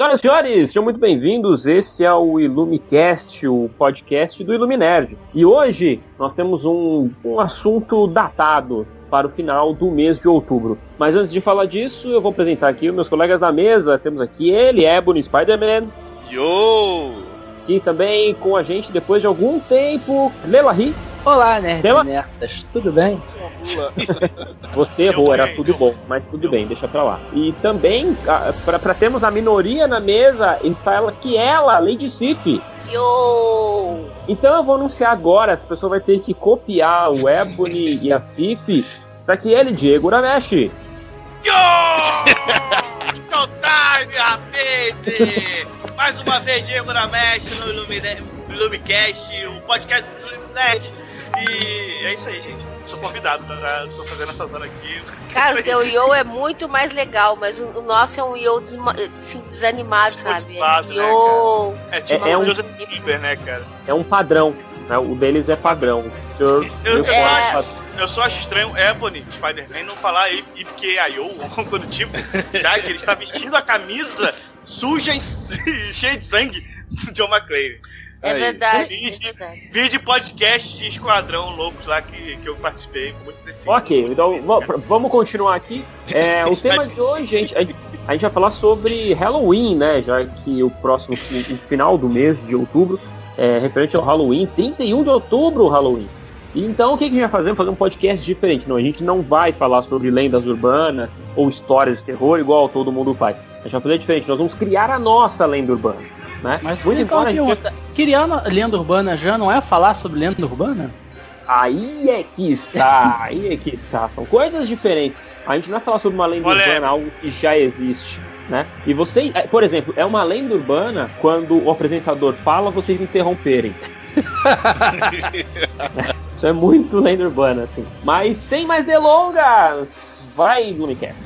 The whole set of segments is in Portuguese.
Senhoras e senhores, sejam muito bem-vindos. Esse é o Illumicast, o podcast do Iluminerd. E hoje nós temos um, um assunto datado para o final do mês de outubro. Mas antes de falar disso, eu vou apresentar aqui os meus colegas da mesa. Temos aqui ele, Ebony Spider-Man. Yo! E também com a gente, depois de algum tempo, Lelahi. Olá, e nerdas, tudo bem? Você errou, era tudo bom, mas tudo bem, deixa pra lá. E também, pra, pra termos a minoria na mesa, está ela que ela, Lady Sif. Yo! Então eu vou anunciar agora, essa pessoa vai ter que copiar o Ebony e a Sif. Está aqui ele, Diego Uramesh. Yo! Showtime, rapaz! Mais uma vez, Diego Ramesh no Illumine- Illumicast, o podcast do Illuminerd. E é isso aí, gente. Sou convidado, tá? Tô fazendo essas horas aqui. Cara, o teu Yo é muito mais legal, mas o, nosso é um Yo desma- assim, desanimado, sabe? Né, Yo! É tipo É- é um- Joseph Bieber, né, cara? É um padrão, né? O deles é padrão. O senhor Eu- eu eu só acho estranho Ebony, Spider-Man, não falar IPKIO ou algo do tipo, já que ele está vestindo a camisa suja e cheia de sangue do John McClane. É Aí. verdade, E- é verdade. Vídeo podcast de Esquadrão Loucos lá que, que eu participei, muito preciso. Ok, muito então vamos continuar aqui. É, o tema de hoje, gente, a gente a gente vai falar sobre Halloween, né? Já que o próximo, o, o final do mês de outubro é referente ao Halloween, 31 de outubro o Halloween. Então o que, que a gente vai fazer? Fazer um podcast diferente. Não, a gente não vai falar sobre lendas urbanas ou histórias de terror igual todo mundo faz. A gente vai fazer diferente. Nós vamos criar a nossa lenda urbana. Né? Mas Muito legal, embora a gente a lenda urbana já não é falar sobre lenda urbana? Aí é que está, aí é que está. São coisas diferentes. A gente não vai falar sobre uma lenda Olé. urbana, algo que já existe, né? E você, é, por exemplo, é uma lenda urbana quando o apresentador fala, vocês interromperem. Isso é muito lenda urbana, assim. Mas sem mais delongas, vai, Lumicast.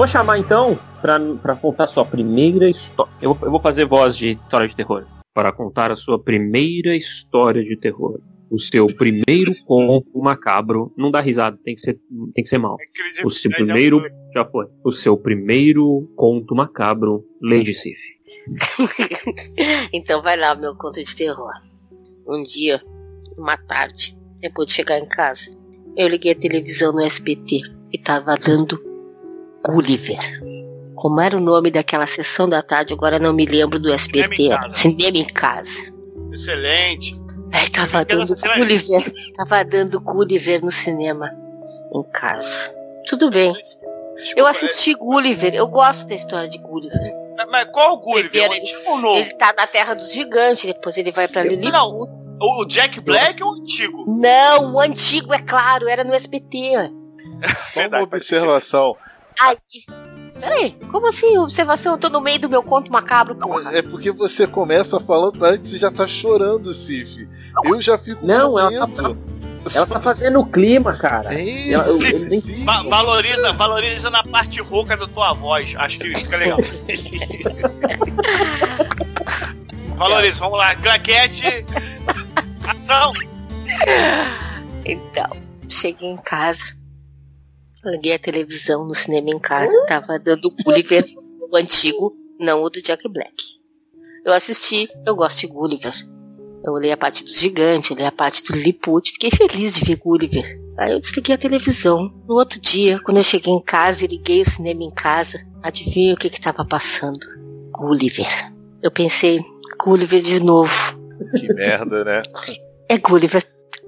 Vou chamar então pra, pra contar sua primeira história. Eu, vou- eu vou fazer voz de história de terror. Para contar a sua primeira história de terror. O seu primeiro conto macabro. Não dá risada, tem que ser, tem que ser mal. O seu primeiro. foi. Já foi. O seu primeiro conto macabro, Lady Sif. Então vai lá, meu conto de terror. Um dia, uma tarde, depois de chegar em casa, eu liguei a televisão no SBT e tava dando Gulliver. Como era o nome daquela sessão da tarde, agora não me lembro do SBT. Cinema em casa. Cinema em casa. Excelente. Aí tava dando cena- Gulliver. Tava dando Gulliver no cinema. Em casa. Tudo bem. Eu assisti Gulliver. Eu gosto da história de Gulliver. Mas, qual o Gulliver? Ele, novo? ele tá na Terra dos Gigantes, depois ele vai pra Lilliput. Não, o Jack Black ou o antigo? Não, o antigo, é claro, era no SBT. Só Verdade, uma observação. Aí. Peraí, como assim? Observação, eu tô no meio do meu conto macabro, porra. É porque você começa falando antes e já tá chorando, Cif. Eu já fico Não, ela tá, ela tá fazendo o clima, cara. Ei, Ela- eu- Cif, eu nem-. Va- valoriza, valoriza na parte rouca da tua voz. Acho que isso fica legal. valoriza, vamos lá. Claquete. Ação. Então, cheguei em casa, liguei a televisão no cinema em casa, tava dando Gulliver, o antigo, não o do Jack Black. Eu assisti, eu gosto de Gulliver. Eu olhei a parte do gigante, olhei a parte do Lilliput, fiquei feliz de ver Gulliver Aí eu desliguei a televisão. No outro dia, quando eu cheguei em casa e liguei o cinema em casa, adivinha o que que tava passando? Gulliver. Eu pensei, Gulliver de novo. Que merda, né? É Gulliver.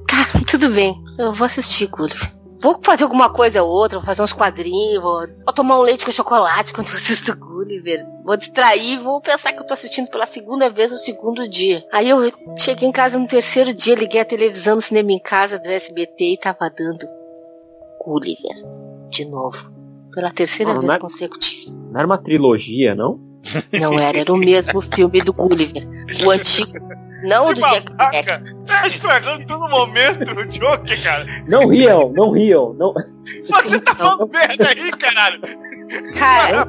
Tá, tudo bem. Eu vou assistir Gulliver. Vou fazer alguma coisa ou outra, vou fazer uns quadrinhos, vou, vou tomar um leite com chocolate quando eu assisto Gulliver. Vou distrair, vou pensar que eu tô assistindo pela segunda vez no segundo dia. Aí eu cheguei em casa no terceiro dia, liguei a televisão no cinema em casa do SBT e tava dando Gulliver. De novo. Pela terceira Não, vez não é- consecutiva. Não era uma trilogia, não? Não era, era o mesmo filme do Gulliver. O antigo. Não o do Jack Black. Tá estragando todo momento o Joker, cara. Não riam, não riam. Não... Você tá falando merda aí, caralho. Cara,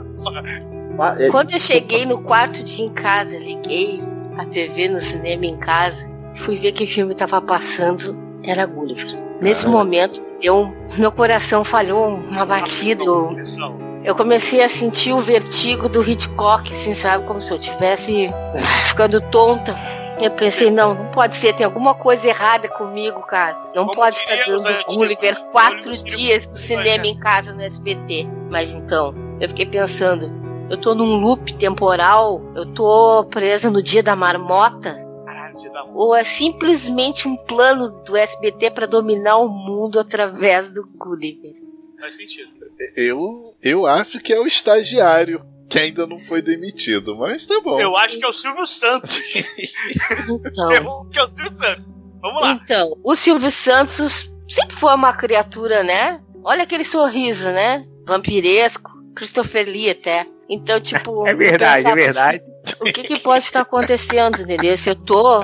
Ah, é- Quando eu cheguei no quarto dia em casa, liguei a TV no cinema em casa, fui ver que filme tava passando, era Gulliver. Nesse momento, deu um- meu coração falhou uma batida. Eu, eu comecei a sentir o vertigo do Hitchcock, assim, sabe? Como se eu tivesse ficando tonta. Eu pensei, não, não pode ser, tem alguma coisa errada comigo, cara. Não Como pode estar os dando antigos, Gulliver quatro Gulliver dias no cinema em casa no SBT. Mas então, eu fiquei pensando, eu tô num loop temporal, eu tô presa no dia da marmota, Caralho, ou é simplesmente um plano do SBT pra dominar o mundo através do Gulliver? Faz sentido. Eu, eu acho que é o estagiário que ainda não foi demitido, mas tá bom. Eu acho que é o Silvio Santos. Então, Eu que é o Silvio Santos. Vamos lá. então, o Silvio Santos sempre foi uma criatura, né? Olha aquele sorriso, né? Vampiresco, Christopher Lee até. Então, tipo, É eu verdade, é pensava verdade. assim, o que, que pode estar acontecendo, entendeu? Se eu tô,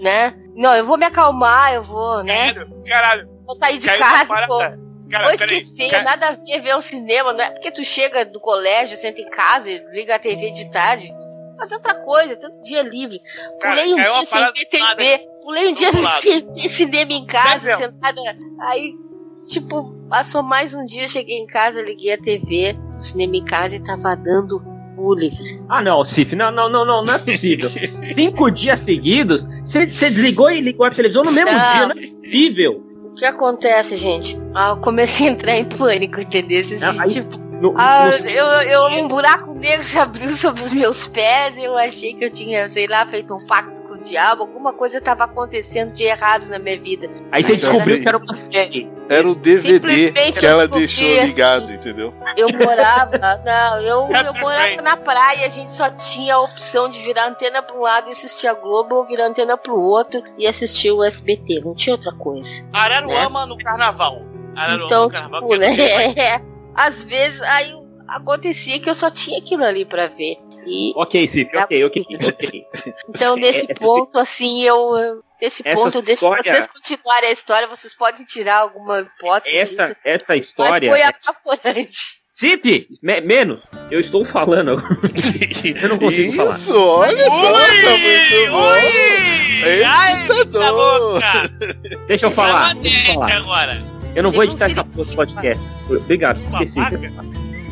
né? Não, eu vou me acalmar, eu vou, né? Caralho, Caralho, Vou sair de caiu casa, parada. Cara, vou peraí. esquecer, Ca- nada a ver ver um cinema, não é porque tu chega do colégio, senta em casa, e liga a TV de tarde, fazer outra coisa, todo dia livre. Cara, Pulei um uma dia sem ver TV, pulei um dia sem ver cinema em casa, sentada. Aí, tipo, passou mais um dia, cheguei em casa, liguei a TV, do cinema em casa e tava dando Gulliver. Ah, não, Cif, não, não, não, não, não é possível. Cinco dias seguidos, você desligou e ligou a televisão no mesmo Não. dia, não é possível. O que acontece, gente? Ah, eu comecei a entrar em pânico, entendeu? Esse, Ah, aí- tipo, No- Ah, no- eu, eu, um buraco negro se abriu sobre os meus pés. Eu achei que eu tinha, sei lá, feito um pacto com o diabo. Alguma coisa estava acontecendo de errado na minha vida. aí você descobriu era- que era uma série. Era o DVD Simplesmente que eu ela descobri, deixou assim. ligado, entendeu? Eu morava, não, eu, eu morava na praia. A gente só tinha a opção de virar antena para um lado e assistir a Globo, ou virar antena para o outro e assistir o SBT. Não tinha outra coisa. Araruama no carnaval. Araruama Então, carnaval. tipo, é né? é, às vezes aí acontecia que eu só tinha aquilo ali para ver. E Ok, Cif, ok, ok, ok. Então, nesse Essa- ponto, assim, eu. Nesse Essa ponto, eu deixo história- vocês continuarem a história, vocês podem tirar alguma hipótese Essa, disso. essa Mas história. foi apavorante. Cif, me- menos. Eu estou falando. Eu não consigo falar. Isso, olha só, tá muito bom. Ui! Esse Ai, tá louca! Deixa eu falar. Deixa eu falar. agora. Eu não vou Tipo um editar essa porra do podcast. Obrigado, esqueci.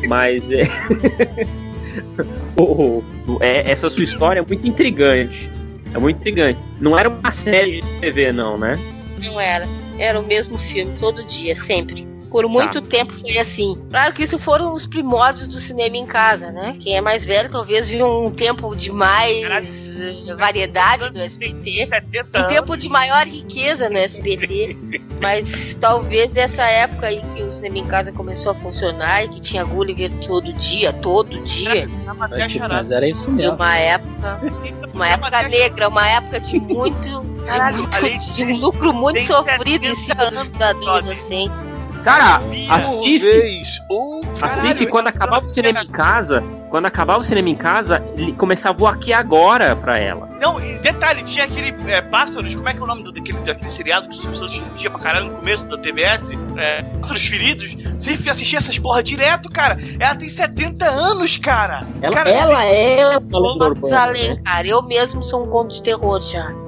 Mas é... o- o- é- Essa sua história é muito intrigante. É muito intrigante. Não era uma série de TV, não, né? Não era. Era o mesmo filme, todo dia, sempre. Por muito tempo foi assim. Claro que isso foram os primórdios do cinema em casa, né? Quem é mais velho talvez viu um tempo de mais eh, variedade no SBT. 70 um tempo de maior riqueza no SBT, mas talvez essa época aí que o cinema em casa começou a funcionar e que tinha Gulliver todo dia, todo dia, até Tipo, mas era isso e mesmo. uma época, uma época negra, uma época de muito, de, muito- de um lucro muito sofrido em 70 cima do cidadão inocente. Cara, a Cif, assim Caralho, que quando acabava o cinema em casa, quando acabava o cinema em casa, ele começava o aqui agora pra ela. Não, e detalhe, tinha aquele é, Pássaros, como é que é o nome do, daquele, daquele seriado que o Silvio Santos tinha pra caralho no começo da TBS? É, Pássaros Feridos. Você assistia essas porra direto, cara. Ela tem 70 anos, cara. Ela, Cara, ela é uma lenda urbana. Matusalém, cara, eu mesmo sou um conto de terror já.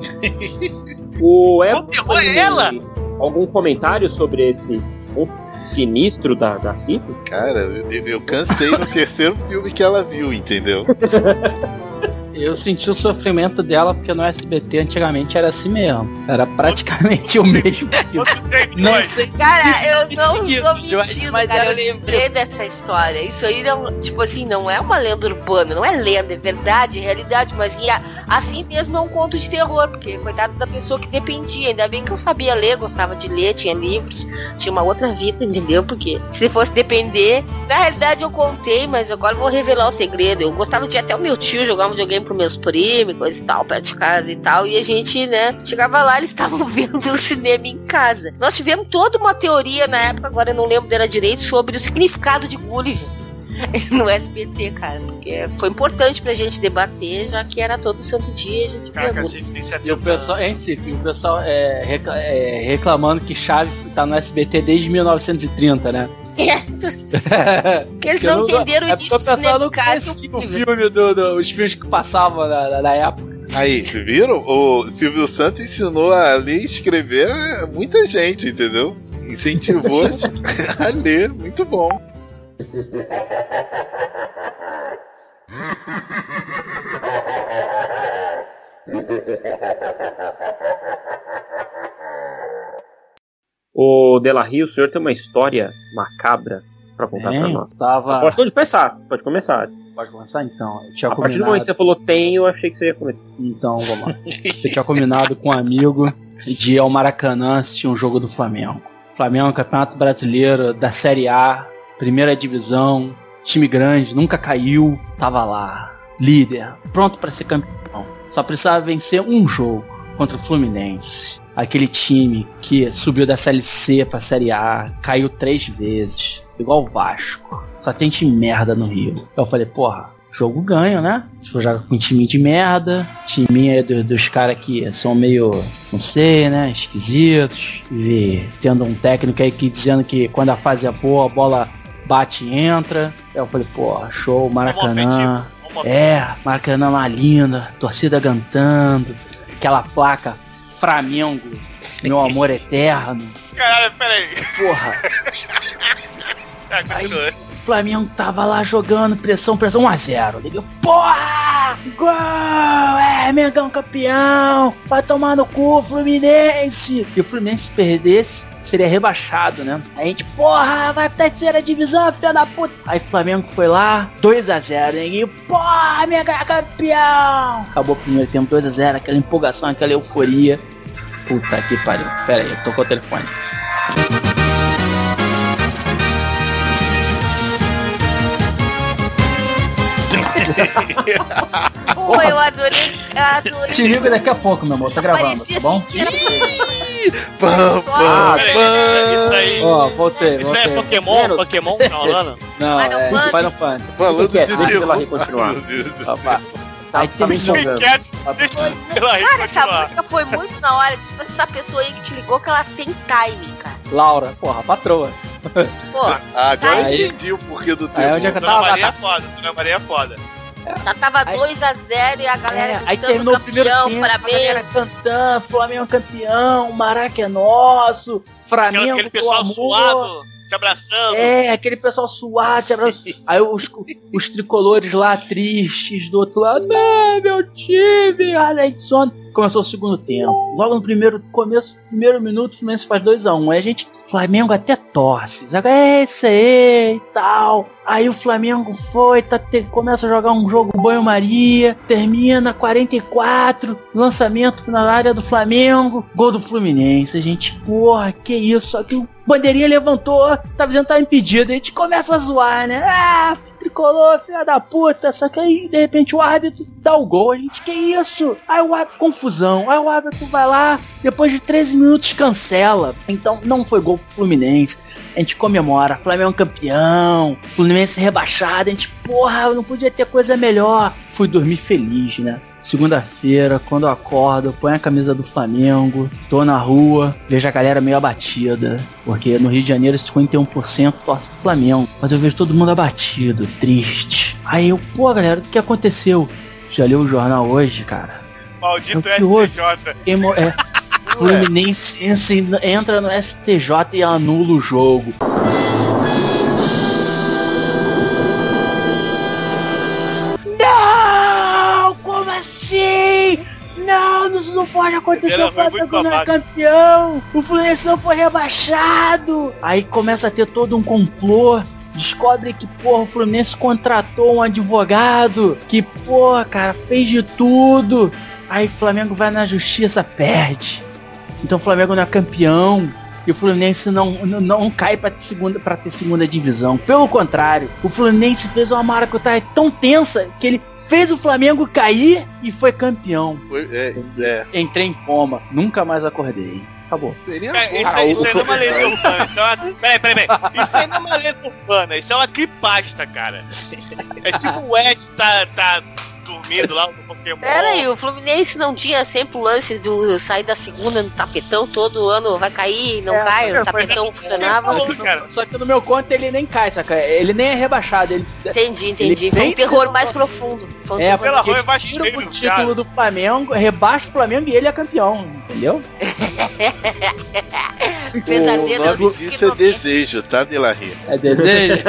O O terror é ela? Algum comentário sobre esse ponto sinistro da, da Cif? Cara, eu, eu cansei no terceiro filme que ela viu, entendeu? Eu senti o sofrimento dela porque no SBT antigamente era assim mesmo. Era praticamente o mesmo filme. Não sei se Cara, eu não mas mentindo, era cara. Eu lembrei dessa história. Isso aí não, tipo assim, não é uma lenda urbana, não é lenda, é verdade, é realidade, mas e a- assim mesmo é um conto de terror, porque coitado da pessoa que dependia. Ainda bem que eu sabia ler, gostava de ler, tinha livros, tinha uma outra vida, entendeu? Porque se fosse depender, na realidade eu contei, mas agora eu vou revelar o segredo. Eu gostava de até o meu tio jogar um videogame com meus primos, coisa e tal, perto de casa e tal, e a gente, né, chegava lá, eles estavam vendo o cinema em casa. Nós tivemos toda uma teoria na época, agora eu não lembro dela direito, sobre o significado de Gulliver no SBT, cara, porque foi importante pra gente debater, já que era todo santo dia a gente Caraca. Cif, tem E o 70 pessoal, hein, Cif, o pessoal é, recla- é, reclamando que Chaves tá no SBT desde 1930, né? É, porque eles Porque eu não entenderam é o porque o início do pessoal cinema não em casa. conhecia o filme, do, do- os filmes que passavam na, na- na época. Aí, viram? O Silvio Santos ensinou a ler e escrever muita gente, entendeu? Incentivou a ler, muito bom. Ô, Delarry, o senhor tem uma história macabra pra contar pra Hein? nós. Tava. Pode começar, pode começar. Pode começar então. Eu tinha A partir do combinado. momento que você falou tem, eu achei que você ia começar. Então, vamos lá. Eu tinha combinado com um amigo de ir ao Maracanã assistir um jogo do Flamengo. Flamengo, Campeonato Brasileiro da Série A, primeira divisão, time grande, nunca caiu, tava lá, líder, pronto para ser campeão. Só precisava vencer um jogo contra o Fluminense. Aquele time que subiu da Série C pra Série A, caiu três vezes, igual o Vasco. Só tem time merda no Rio. Eu falei, porra, jogo ganho, né? Tipo, joga com um time de merda, time aí do- dos caras que são meio, não sei, né? Esquisitos. E tendo um técnico aí que dizendo que quando a fase é boa, a bola bate e entra. Eu falei, pô, show, Maracanã. É, Maracanã lá linda, torcida cantando, aquela placa Flamengo, meu amor eterno. Caralho, peraí. Porra, Tá, continua. o Flamengo tava lá jogando, pressão, pressão, 1x0. Liguei, porra! Gol! É, Mengão campeão! Vai tomar no cu, Fluminense! E o Fluminense se perdesse, seria rebaixado, né? A gente, porra, vai pra terceira divisão, filha da puta! Aí Flamengo foi lá, 2x0, Neguinho, porra, é campeão! Acabou o primeiro tempo, 2x0, aquela empolgação, aquela euforia. Puta que pariu. Pera aí, tocou o telefone. Pô, eu adorei, adorei. Te ligo daqui a pouco, meu amor, tá gravando, tá bom? Pam, pam, Peraí, pam. isso aí. Ó, voltei, Isso aí é voltei. Pokémon? Menos. Pokémon que tá rolando? Não, Final é. Final Fantasy. Falando que é? de Deixa continuar. Meu Deus do Ó, céu. pá. Aí tá tem me deixa aí Cara, essa continuar. música foi muito na hora. Tipo, essa pessoa aí que te ligou que ela tem timing, cara. Laura, porra, patroa. Pô, Ah, agora eu entendi o porquê do Aí onde é que eu Dona tava? Maria é foda, Dona Maria é foda. Já tava Aí- 2x0 e a galera É, aí terminou o primeiro campeão, tempo, a parabéns. galera cantando, Flamengo campeão, Maraca é nosso, Flamengo aquele do pessoal amor. suado, se abraçando. É, aquele pessoal suado, aí os, os tricolores lá tristes do outro lado, não, meu time, Alex Começou o segundo tempo. Logo no primeiro começo, primeiro minuto, o Fluminense faz 2x1. Aí a gente, Flamengo até torce. É isso aí e tal. Aí o Flamengo foi, tá, te- começa a jogar um jogo banho-maria, termina 44, lançamento na área do Flamengo, gol do Fluminense. A gente, porra, que isso? Só que o bandeirinha levantou, tá dizendo que tá impedido. A gente começa a zoar, né? Ah, tricolor, filha da puta. Só que aí, de repente, o árbitro dá o gol. A gente, que isso? Aí o árbitro, confusão. Aí o árbitro vai lá, depois de 13 minutos, cancela. Então, não foi gol pro Fluminense. A gente comemora, Flamengo campeão, Fluminense rebaixado, a gente, porra, não podia ter coisa melhor. Fui dormir feliz, né? Segunda-feira, quando eu acordo, ponho a camisa do Flamengo, tô na rua, vejo a galera meio abatida, porque no Rio de Janeiro 51% torce pro Flamengo, mas eu vejo todo mundo abatido, triste. Aí eu, pô, galera, o que aconteceu? Já leu o jornal hoje, cara? Maldito houve? STJ. Emo- é, Fluminense entra no STJ e anula o jogo. Não! Como pode acontecer, Ela o foi muito Flamengo não é campeão, o Fluminense não foi rebaixado. Aí começa a ter todo um complô. Descobre que, porra, o Fluminense contratou um advogado que, porra, cara, fez de tudo. Aí o Flamengo vai na justiça, perde. Então o Flamengo não é campeão. E o Fluminense não, não, não cai pra ter, segunda, pra ter segunda divisão. Pelo contrário, o Fluminense fez uma maracutaia tão tensa que ele fez o Flamengo cair e foi campeão. Foi- é, é. Entrei em coma, nunca mais acordei. Acabou. É, bom. isso, aí- isso aí não é uma lenda urbana. Isso é uma... Peraí, peraí, peraí. Isso aí não é uma lenda urbana. Isso é uma cara. É tipo o Ed tá, tá dormindo lá no Pokémon. Pera aí, o Fluminense não tinha sempre o lance do sair da segunda no tapetão, todo ano vai cair, não É, cai, o tapetão é- funcionava. Cara. Só que no meu conto ele nem cai, saca? Ele nem é rebaixado. Ele, Entendi, entendi. Ele Foi um terror mais profundo. Foi um É, terror Pela rua é tira o título do Flamengo, rebaixa o Flamengo e ele é campeão, entendeu? pesadelo. o nome eu disso que é desejo, tá, Delarria? É desejo?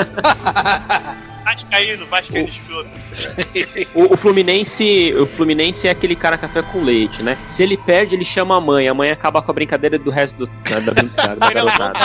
Vascaíno, Vascaíno escroto. O, o Fluminense, o Fluminense é aquele cara café com leite, né? Se ele perde, ele chama a mãe. A mãe acaba com a brincadeira do resto do, da, da, da, da garotada.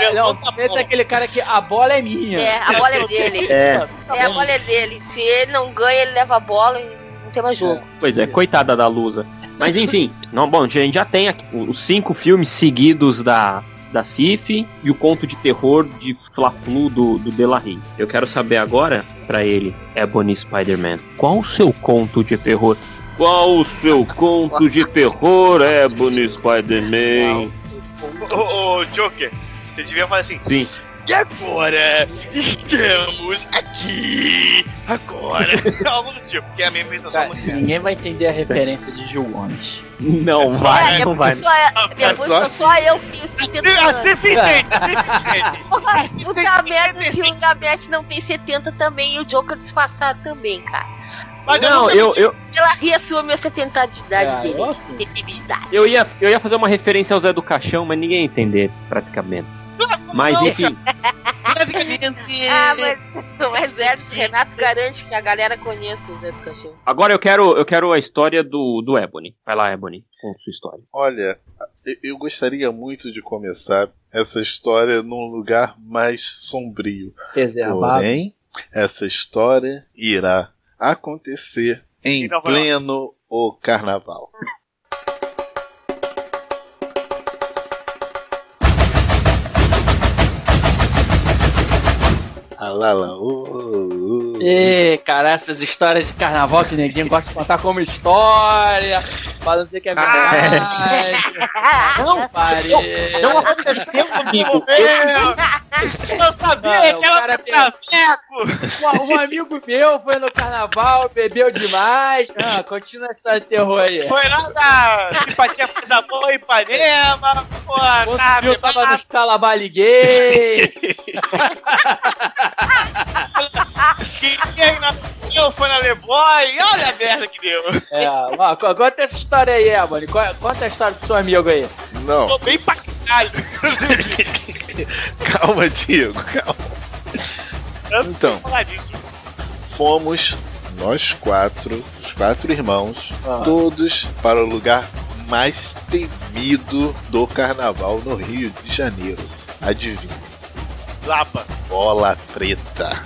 É, não, esse é aquele cara que a bola é minha. É, a bola é dele. É, É, a bola é dele. Se ele não ganha, ele leva a bola e não tem mais jogo. pois é, coitada da Lusa. Mas enfim, não, bom, a gente já tem aqui os cinco filmes seguidos da, da Cif e o conto de terror de Fla-Flu do, do Delarry. Eu quero saber agora, pra ele, Ebony Spider-Man, qual o seu conto de terror? Qual o seu conto de terror, Ebony Spider-Man? Ô, ô, Joker, você devia falar assim. Sim. E agora estamos aqui. Agora. Algo do tipo, porque a minha imitação Cara, é. ninguém vai entender a referência de Gil Gomes. Não só- vai, é não vai. Só, é- minha música, só eu que tenho 70 Ah, anos. o Você Gamerno tem e o Gabete não tem 70 também, e o Joker disfarçado também, cara. Mas Não, eu, eu, Ela reassume a 70 de idade Ah, dele. eu eu, ia, eu ia fazer uma referência ao Zé do Caixão, mas ninguém ia entender, praticamente. Mas enfim. Ah, mas, mas é, Renato garante que a galera conhece o Zé do Caixão. agora eu quero, eu quero a história do, do Ebony. Vai lá, Ebony, conta sua história. Olha, eu- gostaria muito de começar essa história num lugar mais sombrio. Reservado. Porém, essa história irá acontecer em pleno o carnaval. Ah lá lá, ô, ô, ô. Ê, cara, essas histórias de carnaval que ninguém gosta de contar como história. Não dizer que é verdade. Não, pare. Não aconteceu comigo. Eu sabia Ah, o que ela cara tem- traveco. Um, um amigo meu foi no carnaval, bebeu demais. Ah, continua a história de terror aí. Foi lá da simpatia coisa boa em Ipanema. Pô, Outro tá, viu, tava nos calabali gay. Quem na- eu foi na Leboy. Olha a merda que deu. É, ó, conta essa história aí, Ebony. Co- Conta a história do seu amigo aí. Não, Tô bem pra caralho. calma, Diego, calma. Então. Fomos nós quatro, os quatro irmãos, Ah. todos para o lugar mais temido do carnaval no Rio de Janeiro. Adivinha? Lapa. Bola preta.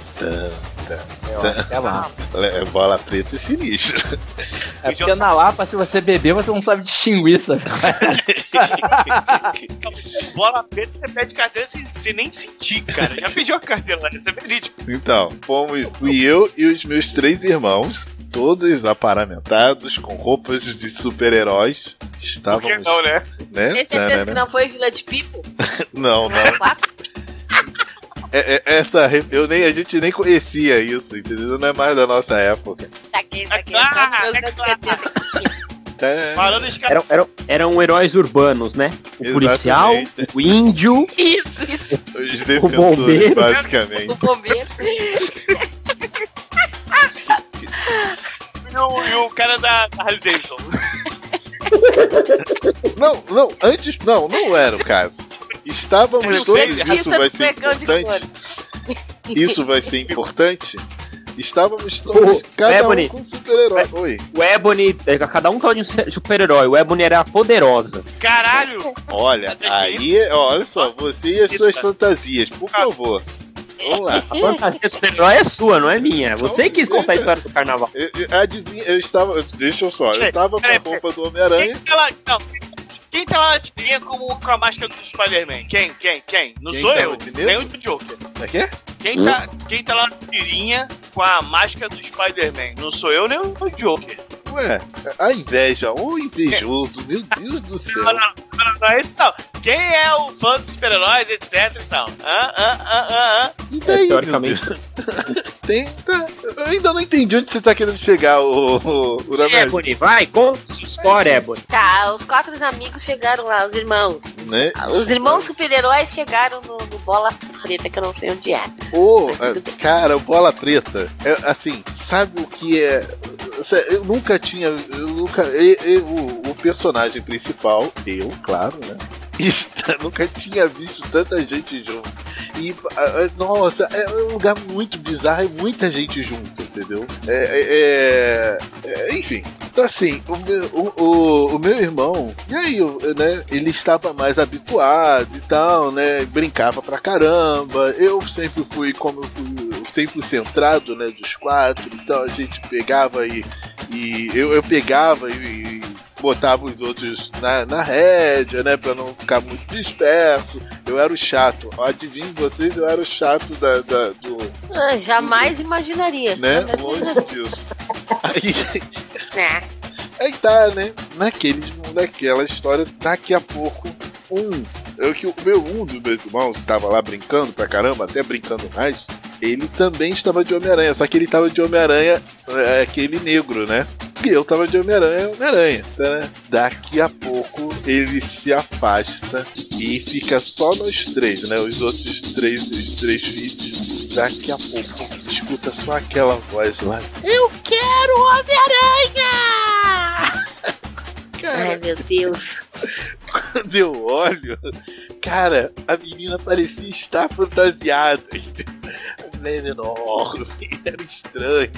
É lá. é, bola preta é sinistro. É porque na Lapa, se você beber, você não sabe distinguir, sabe? Bola preta, você pede carteira sem, sem nem sentir, cara. Já pediu a carteira lá, isso é verídico. Então, fomos, fui eu e os meus três irmãos, todos aparamentados, com roupas de super-heróis. Por que Estávamos, não, né? né? Tem certeza que Tanana. não foi Vila de Pipo? Não, não. É- é- essa eu nem a gente nem conhecia isso, entendeu? Não é mais da nossa época. Saquei, saquei. Ah, Só meus é anos claro. 70. Tá? Falando de cara. Eram, eram, eram heróis urbanos, né? O policial, Exatamente. o índio, Isso, isso. Os bombeiro. defensores, basicamente. O bombeiro. E o, e o cara da, da Harley Davidson. Não, não, antes, não, não era o caso. Estávamos Ele todos, isso vai ser importante, isso vai ser importante. Estávamos todos, Ô, cada Ebony. um com um super-herói. Oi. O Ebony, é, cada um tava de um super-herói. O Ebony era a poderosa. Caralho! Olha, aí, ó, olha só, você e as suas fantasias, por favor. Vamos lá. A fantasia do super-herói é sua, não é minha. Você quis contar a história do carnaval. Eu, eu- adivinha, eu estava. Deixa eu só, eu estava com a roupa do Homem-Aranha. Quem tava, não, quem tava na tirinha como, com a máscara do Spider-Man? Quem? Quem? Quem? Não Quem sou tava eu, de nem o Joker. É que é? Quem tá, quem tá lá na tirinha com a máscara do Spider-Man? Não sou eu nem o Joker. Ué, a inveja, o invejoso, meu Deus do Não, céu. não, não, não, é isso não. Quem é o fã dos super-heróis, etc e tal? Ah, ah, ah, ah, ah. E daí, É, teoricamente. Tem, tá, eu ainda não entendi onde você tá querendo chegar, o, o, o Ebony, vai, conta sua história, Ebony. Tá, os quatro amigos chegaram lá, os irmãos. né? Os irmãos super-heróis chegaram no, no Bola Preta, que eu não sei onde é. Ô, bem. cara, o Bola Preta, é, assim, sabe o que é... Eu nunca tinha... Eu nunca, e- e- o, o personagem principal, eu, claro, né? Nunca tinha visto tanta gente junto. E, nossa, é um lugar muito bizarro e muita gente junto, entendeu? É, é- é- enfim, então assim, o meu, o, o, o meu irmão, e aí, né, ele estava mais habituado e tal, né, brincava pra caramba, eu sempre fui, como eu fui, sempre centrado, né, dos quatro, então a gente pegava e, e eu, eu pegava e, e botava os outros na, na rédea, né, pra não ficar muito disperso, eu era o chato, adivinhem vocês, eu era o chato da, da- do, Ah, jamais imaginaria. né, Jamais longe imaginaria. disso. Aí, É. Aí tá, né? Naquele, naquela história, daqui a pouco, um. Eu, que o meu, um dos meus irmãos que tava lá brincando pra caramba, até brincando mais, ele também estava de Homem-Aranha, só que ele tava de Homem-Aranha, é, aquele negro, né? E eu tava de Homem-Aranha, Homem-Aranha, tá, né? Daqui a pouco ele se afasta e fica só nós três, né? Os outros três, os três filhos. Daqui a pouco escuta só aquela voz lá. Eu quero Homem-Aranha! Cara, Ai, meu Deus. quando eu olho, cara, a menina parecia estar fantasiada. Menina enorme, era estranha.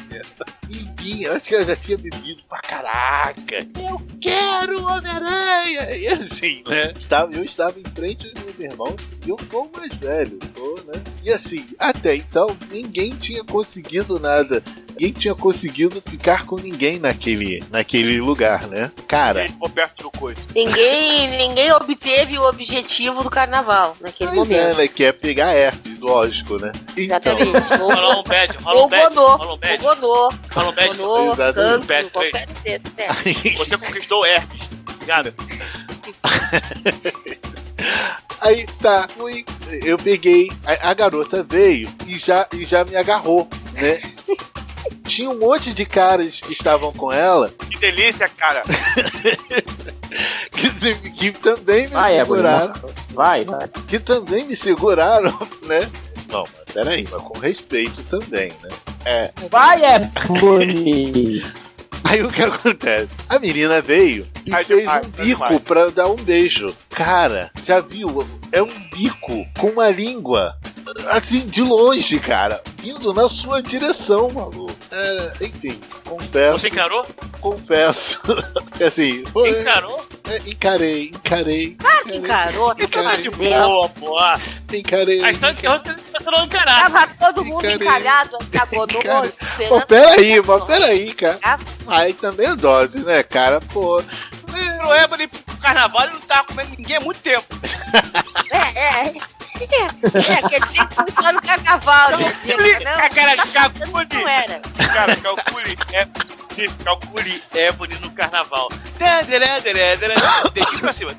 E vinha, acho que ela já tinha bebido pra caraca. Eu quero Homem-Aranha! E assim, né? Eu estava em frente dos meus irmãos e eu sou o mais velho, sou, né? E assim, até então, ninguém tinha conseguido nada. Ninguém tinha conseguido ficar com ninguém naquele, naquele lugar, né? Cara, Ele ficou perto do coisa. Ninguém, ninguém obteve o objetivo do carnaval naquele Pois é, momento. né? Que é pegar herpes, lógico, né? Exatamente. Rola um Ou, bad, rola um bad, Godô. rola um bad, Godô. rola um bad. Godô, Exatamente. Canto, Best qualquer desses. É. Você conquistou o herpes. Obrigado. aí tá, fui, eu peguei, a, a garota veio e já, e já me agarrou, né? Tinha um monte de caras que estavam com ela Que delícia, cara. que, que também me Vai, seguraram. Vai, vai. Que também me seguraram, né? Não, mas peraí, mas com respeito também, né? É, Vai, Ebony. Aí o que acontece? A menina veio e Ai, fez demais, um bico demais. pra dar um beijo. Cara, já viu? É um bico com uma língua assim, de longe, cara, vindo na sua direção, maluco. É, enfim, confesso, Você encarou? confesso. que assim, foi, Encarou? é, encarei, encarei. Ah, que encarou, que tá de boa, pô. Encarei. A história terror você você não encarar. Tava todo mundo Encarei. encalhado, agonoso, Encarei. Pô, esperando. peraí, mas peraí, cara. Ah. Aí também é dose, né, cara? Pô. Pro Ebony pro carnaval ele não tava comendo ninguém há muito tempo. É, é. É, é, quer dizer que foi só no carnaval, né? A cara, Não calcule. era. Cara, calcule. É, sim, calcule Ebony no carnaval. Dedinho pra cima.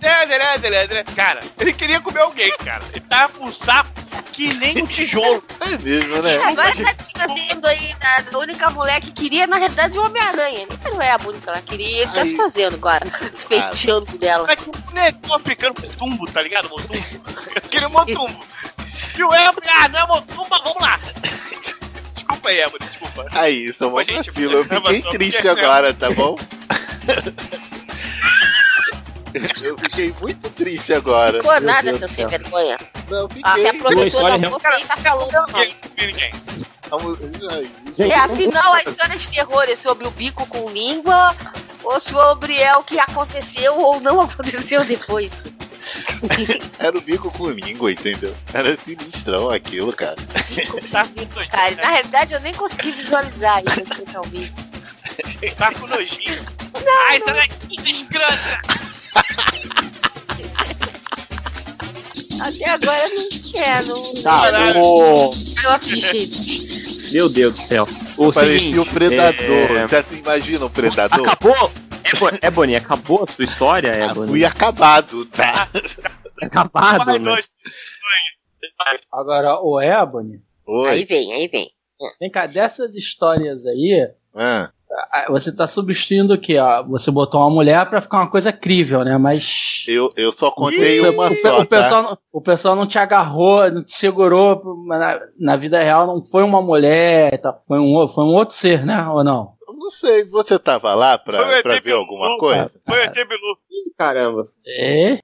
Cara, ele queria comer alguém, cara. Ele tava com um saco que nem um tijolo. É mesmo, né? Agora tá desfazendo aí da, da única mulher que queria, na realidade, o Homem-Aranha. Ele não é a única, ela queria, tá Aí. se fazendo agora. Desfeiteando dela. Mas o negão africano com tumbo, tá ligado? Motumbo. Aquele motumbo. E o Ebony, ah, não é motumba, vamos lá. Desculpa aí, Ebony, desculpa. Aí, isso é uma gente. Eu fiquei triste agora, tá bom? Eu fiquei muito triste agora. Ficou nada, Deus seu sem vergonha. Não, Ah, se fiquei. Aproveitou da moça e tá falando. Ninguém, É, afinal, a história de terror é sobre o bico com língua ou sobre é o que aconteceu ou não aconteceu depois? Era o bico com língua, entendeu? Era sinistrão aquilo, cara. Tá com nojinho. Cara, na realidade eu nem consegui visualizar isso, talvez. Tá com nojinho. Ai, sai daqui, se escrota! Até agora não é, não. Tá, Caralho. o... Eu. Meu Deus do céu. O Parecia seguinte, o predador. é, Já se imagina o predador? Acabou? Ebo- Ebony, acabou a sua história, Ebony? Fui acabado, tá? Acabado, Mais né? Agora, o Ebony, Aí Oi. vem, aí vem. vem cá, dessas histórias aí, Ah, você tá substituindo o quê? Você botou uma mulher pra ficar uma coisa crível, né? Mas. eu, eu só contei o, uma o- só, o tá? pessoal, não- o pessoal não te agarrou, não te segurou. Na, na vida real não foi uma mulher, tá? foi, um, foi um outro ser, né? Ou não? Não sei, você tava lá pra, pra ver alguma coisa? Foi o Bilu. Caramba. É?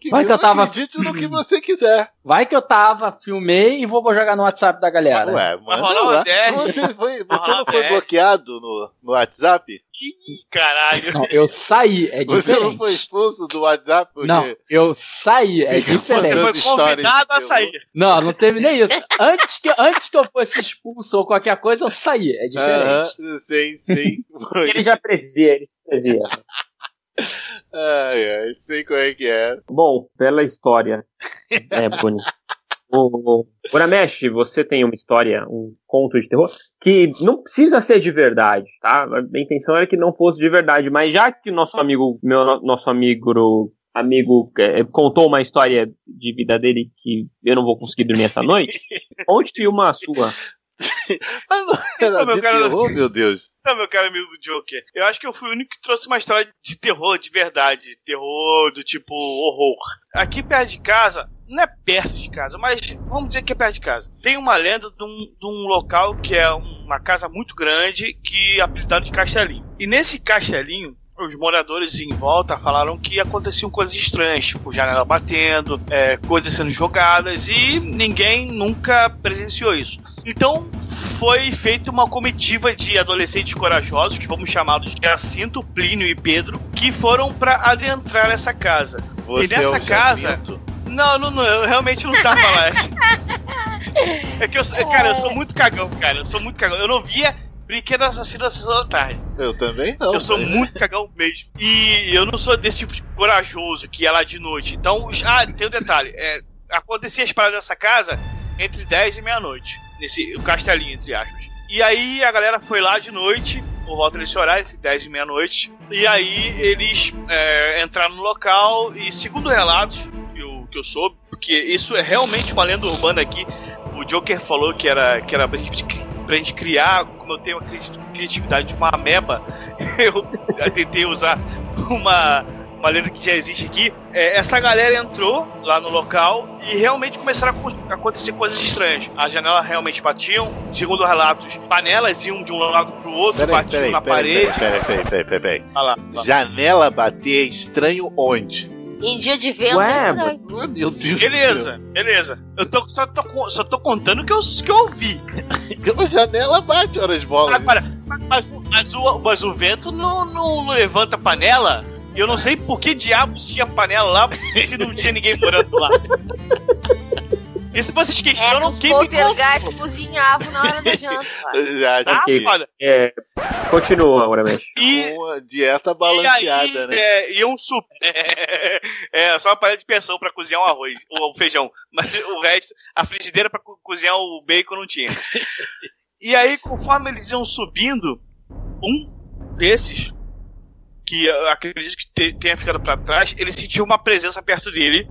Que Vai que eu tava- Acredite no que você quiser. Vai que eu tava, filmei e vou jogar no WhatsApp da galera. Ué, manda rolar 10. Você, foi, você não foi 10. bloqueado no, no WhatsApp? Ih, caralho. Não, eu saí, é Você diferente. não foi expulso do WhatsApp? Porque Não, eu saí, é Fica Você diferente. foi convidado a sair. Não, não teve nem isso. Antes que, antes que eu fosse expulso ou qualquer coisa, eu saí. É diferente. sei, sei. Foi. Ele já previa, ele previa. Ai, ai, sei como é que é. Bom, bela história. Ebony. O Uramesh, você tem uma história, um conto de terror, que não precisa ser de verdade, tá? A intenção era que não fosse de verdade, mas já que o nosso amigo, meu, nosso amigo, amigo é, contou uma história de vida dele que eu não vou conseguir dormir essa noite, conte uma sua. Mas não era meu de cara- terror, meu Deus. Não, meu caro amigo Joker. Eu acho que eu fui o único que trouxe uma história de terror de verdade. Terror do tipo horror. Aqui perto de casa, não é perto de casa, mas vamos dizer que é perto de casa. Tem uma lenda de um, de um local que é uma casa muito grande que é apelidado de Castelinho. E nesse Castelinho, os moradores em volta falaram que aconteciam coisas estranhas, tipo janela batendo, é, coisas sendo jogadas e ninguém nunca presenciou isso. Então foi feita uma comitiva de adolescentes corajosos, que vamos chamá-los de Jacinto, Plínio e Pedro, que foram para adentrar essa casa. Você nessa é casa- Jacinto? Não, não, não, eu realmente não tava lá. É que eu, sou- cara, eu sou muito cagão, cara. Eu sou muito cagão. Eu não via Brinquedo Assassino da Sessão da Tarde. Eu também não. Eu sou mas- muito cagão mesmo. E eu não sou desse tipo de corajoso que ia lá de noite. Então, ah, tem um detalhe. É, acontecia as paradas nessa casa entre 10 e meia-noite. Nesse castelinho, entre aspas. E aí a galera foi lá de noite, por volta desse horário, entre 10 e meia-noite. E aí eles é, entraram no local e, segundo relatos que eu, que eu soube, porque isso é realmente uma lenda urbana aqui. O Joker falou que era, que era pra gente, pra gente criar, como eu tenho a cri- criatividade de uma ameba, eu tentei usar uma, uma lenda que já existe aqui. É, essa galera entrou lá no local e realmente começaram a co- acontecer coisas estranhas. As janelas realmente batiam, segundo relatos, panelas iam de um lado pro outro, Peraí, batiam peraí, na peraí, parede. peraí, peraí, peraí, peraí, peraí. Olha lá, lá. Janela bater é estranho onde? Em dia de vento Ué, é estranho. Oh, meu Deus Beleza, beleza. Eu tô, só, tô, só tô contando que eu, que eu ouvi. céu. janela bate horas bolas. Agora, mas, mas, o, mas o vento não, não levanta panela. E eu não sei por que diabos tinha panela lá se não tinha ninguém morando lá. Isso vocês É, questionam os quem me poltergeist contou. cozinhavam na hora da janta. Já Tá, Ok. foda. É, continua, Uramesh. E, com a dieta e balanceada, aí, né? é, iam super. É, só uma panela de pressão pra cozinhar um arroz, ou o feijão. Mas o resto, a frigideira pra co- cozinhar o bacon não tinha. E aí, conforme eles iam subindo, um desses, que acredito que te- tenha ficado pra trás, ele sentiu uma presença perto dele.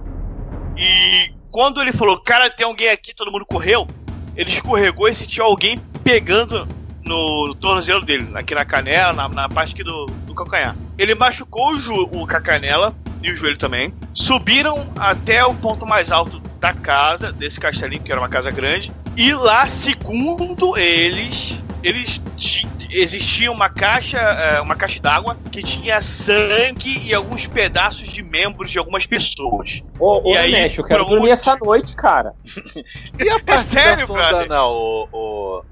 E quando ele falou, cara, tem alguém aqui, todo mundo correu, ele escorregou e sentiu alguém pegando no, no tornozelo dele, aqui na canela, na, na parte aqui do, do calcanhar. Ele machucou o, jo- o canela e o joelho também. Subiram até o ponto mais alto da casa, desse castelinho, que era uma casa grande. E lá, segundo eles, eles existia uma caixa, eh, uma caixa d'água que tinha sangue e alguns pedaços de membros de algumas pessoas. Ô, ô E aí, Uramesh, eu quero dormir essa noite, cara. E a parte sério, da sonda brother? anal, o, o,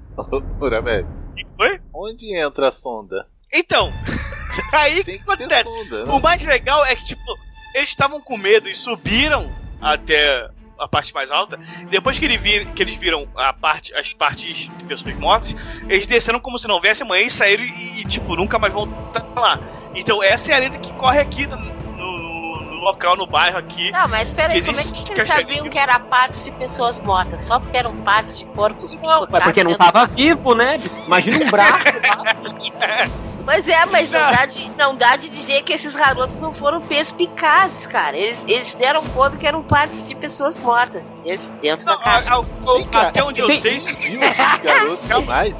o Uramed? que foi? Onde entra a sonda? Então, aí o que que ter acontece? sonda, né? O mais legal é que, tipo, eles estavam com medo e subiram até a parte mais alta. Depois que, ele vir, que eles viram a parte, as partes de pessoas mortas, eles desceram como se não houvesse amanhã e saíram e, e, tipo, nunca mais voltaram lá. Então essa é a lenda que corre aqui no, no- no local, no bairro aqui. Não, mas peraí, como é que eles castelinho. sabiam que era partes de pessoas mortas? Só porque eram partes de porcos Mas picotados porque não tava vivo, né? Imagina um braço. Mas é, mas não Não. dá, de, não dá de dizer que esses garotos não foram perspicazes, cara. Eles, eles se deram conta que eram partes de pessoas mortas. Eles, dentro Não, da caixa. a- a- cá, até onde eu tem- sei, Viu garotos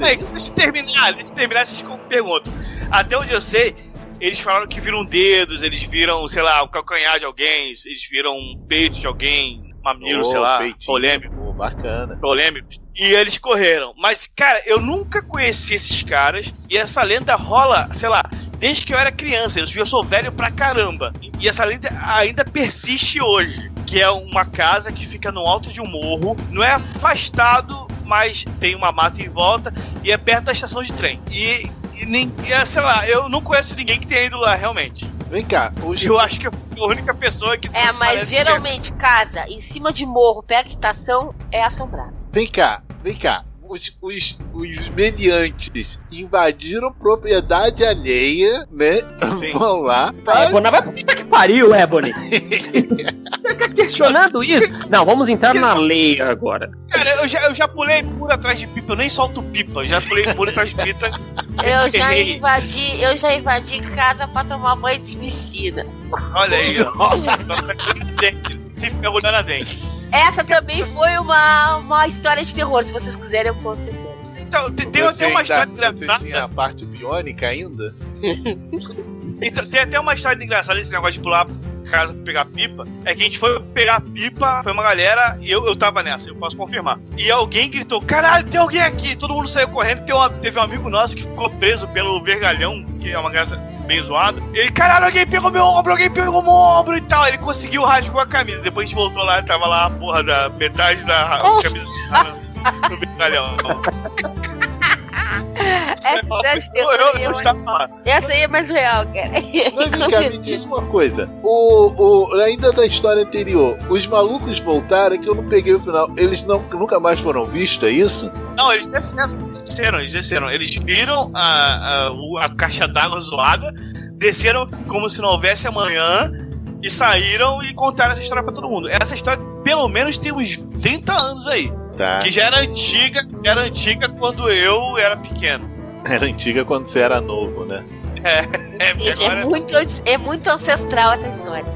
hein? deixa eu terminar, deixa eu terminar essas perguntas. Até onde eu sei, eles falaram que viram dedos, eles viram, sei lá, o calcanhar de alguém, eles viram um peito de alguém, mamilo, Ô, sei lá, peitinho. polêmico, bacana. polêmico. E eles correram. Mas, cara, eu nunca conheci esses caras e essa lenda rola, sei lá, desde que eu era criança. Eu sou velho pra caramba. E essa lenda ainda persiste hoje. Que é uma casa que fica no alto de um morro, não é afastado, mas tem uma mata em volta e é perto da estação de trem. E, e e, é, sei lá, eu não conheço ninguém que tenha ido lá realmente. Vem cá, os, Eu acho que fui a única pessoa que. É, mas parece que- geralmente casa em cima de morro, perto de estação, é assombrada. vem cá, vem cá. Os, os, os meliantes invadiram propriedade alheia, né? Sim. Vão lá. É, Ebony, vai pra puta que pariu, Ebony. Fica questionando isso. Não, vamos entrar na lei agora. Cara, eu já, eu já pulei por atrás de pipa, eu nem solto pipa, eu já pulei por atrás de pipa. Eu já invadi, eu já invadi casa pra tomar banho de piscina. Olha aí, ó. Se ferrou na dente. Essa também foi uma, uma história de terror. Se vocês quiserem, eu conto depois. Então, tem, tem até uma história engraçada. a parte biônica ainda? Então, tem até uma história engraçada esse negócio de pular casa pra pegar pipa. É que a gente foi pegar pipa, foi uma galera, e eu, eu tava nessa, eu posso confirmar. E alguém gritou: caralho, tem alguém aqui! Todo mundo saiu correndo. Tem uma- teve um amigo nosso que ficou preso pelo vergalhão, que é uma graça bem zoada. Ele, caralho, alguém pegou meu ombro, alguém pegou meu ombro e tal. Ele conseguiu, rasgou a camisa. Depois a gente voltou lá tava lá a porra da metade da Oh. camisa no vergalhão. Essa eu, eu, é eu lá. Essa aí é mais real, cara. Mas vem cá, me diz uma coisa. O, o, ainda da história anterior, os malucos voltaram que eu não peguei o final. Eles não, nunca mais foram vistos, é isso? Não, eles desceram, desceram, eles desceram. Eles viram a, a, a caixa d'água zoada, desceram como se não houvesse amanhã e saíram e contaram essa história pra todo mundo. Essa história, pelo menos, tem uns 30 anos aí. Tá. Que já era antiga, era antiga quando eu era pequeno. Era antiga quando você era novo, né? É, Gente, é, agora, muito, é muito ancestral essa história.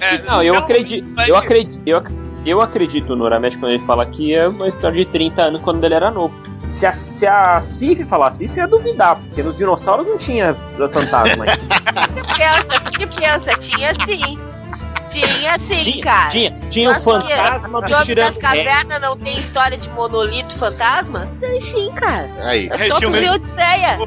é, Não, eu acredito. Eu acredito. Eu, eu acredito no Uramesh quando ele fala que é uma história de 30 anos quando ele era novo. Se a, se a Cif falasse isso, eu ia duvidar, porque nos dinossauros não tinha fantasma. Pensa, que pensa, tinha sim. Tinha sim, tinha, cara. tinha, tinha Tu um que fantasma do Homem tirando das Cavernas não tem história de monolito fantasma? Tem sim, cara. Aí. É só tu Realmente. ver Odisseia. O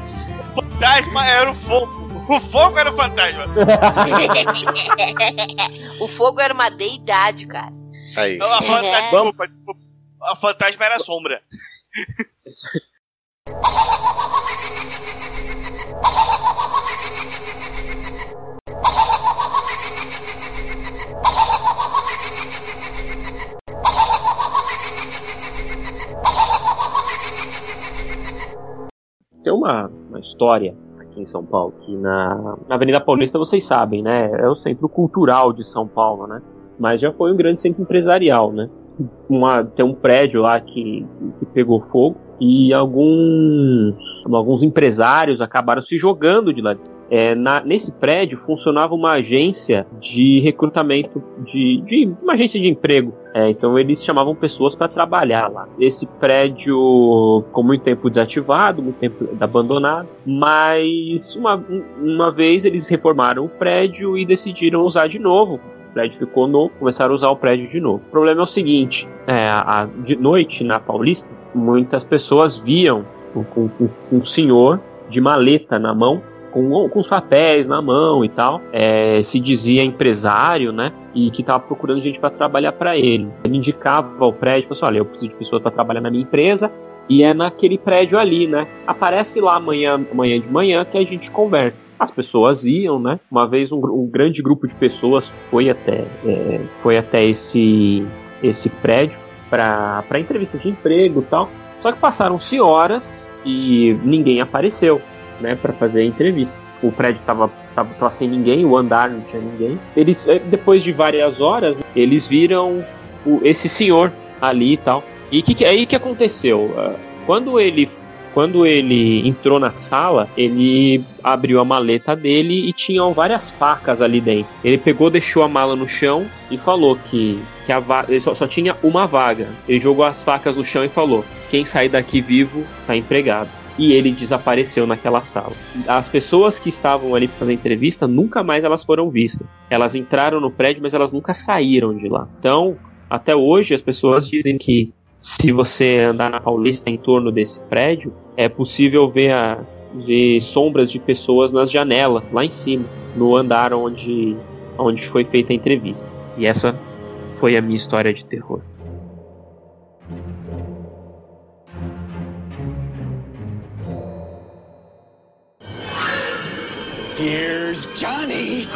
fantasma era o fogo. O fogo era o fantasma. o fogo era uma deidade, cara. Aí. A fantasma, É. desculpa, desculpa. a fantasma era a sombra. Tem uma, uma história aqui em São Paulo, que na, na Avenida Paulista vocês sabem, né? É o centro cultural de São Paulo, né? Mas já foi um grande centro empresarial, né? Uma, tem um prédio lá que, que pegou fogo e alguns, alguns empresários acabaram se jogando de lá de cima. É, na- nesse prédio funcionava uma agência de recrutamento, de, de uma agência de emprego. É, então eles chamavam pessoas para trabalhar lá. Esse prédio ficou muito tempo desativado, muito tempo abandonado, mas uma, uma vez eles reformaram o prédio e decidiram usar de novo. O prédio ficou novo, começaram a usar o prédio de novo. O problema é o seguinte: é, a- de noite na Paulista, muitas pessoas viam um, um- um- senhor de maleta na mão, com, com os papéis na mão e tal. É, se dizia empresário, né? e que estava procurando gente para trabalhar para ele. Ele indicava o prédio, falou assim, olha, eu preciso de pessoas para trabalhar na minha empresa e é naquele prédio ali, né? Aparece lá amanhã, amanhã de manhã que a gente conversa. As pessoas iam, né? Uma vez um, um grande grupo de pessoas foi até é, foi até esse esse prédio para entrevista de emprego e tal. Só que passaram-se horas e ninguém apareceu, né, para fazer a entrevista. O prédio tava, tava, tava, sem ninguém, o andar não tinha ninguém. Eles, eh, depois de várias horas, eles viram o, esse senhor ali e tal. E que, aí que aconteceu? Ah, quando ele quando ele entrou na sala, ele abriu a maleta dele e tinham várias facas ali dentro. Ele pegou, deixou a mala no chão e falou que, que a ele só, só tinha uma vaga. Ele jogou as facas no chão e falou: quem sair daqui vivo tá empregado e ele desapareceu naquela sala. As pessoas que estavam ali para fazer entrevista nunca mais elas foram vistas. Elas entraram no prédio, mas elas nunca saíram de lá. Então, até hoje as pessoas dizem que se você andar na Paulista em torno desse prédio, é possível ver, a, ver sombras de pessoas nas janelas lá em cima, no andar onde onde foi feita a entrevista. E essa foi a minha história de terror. Here's Johnny!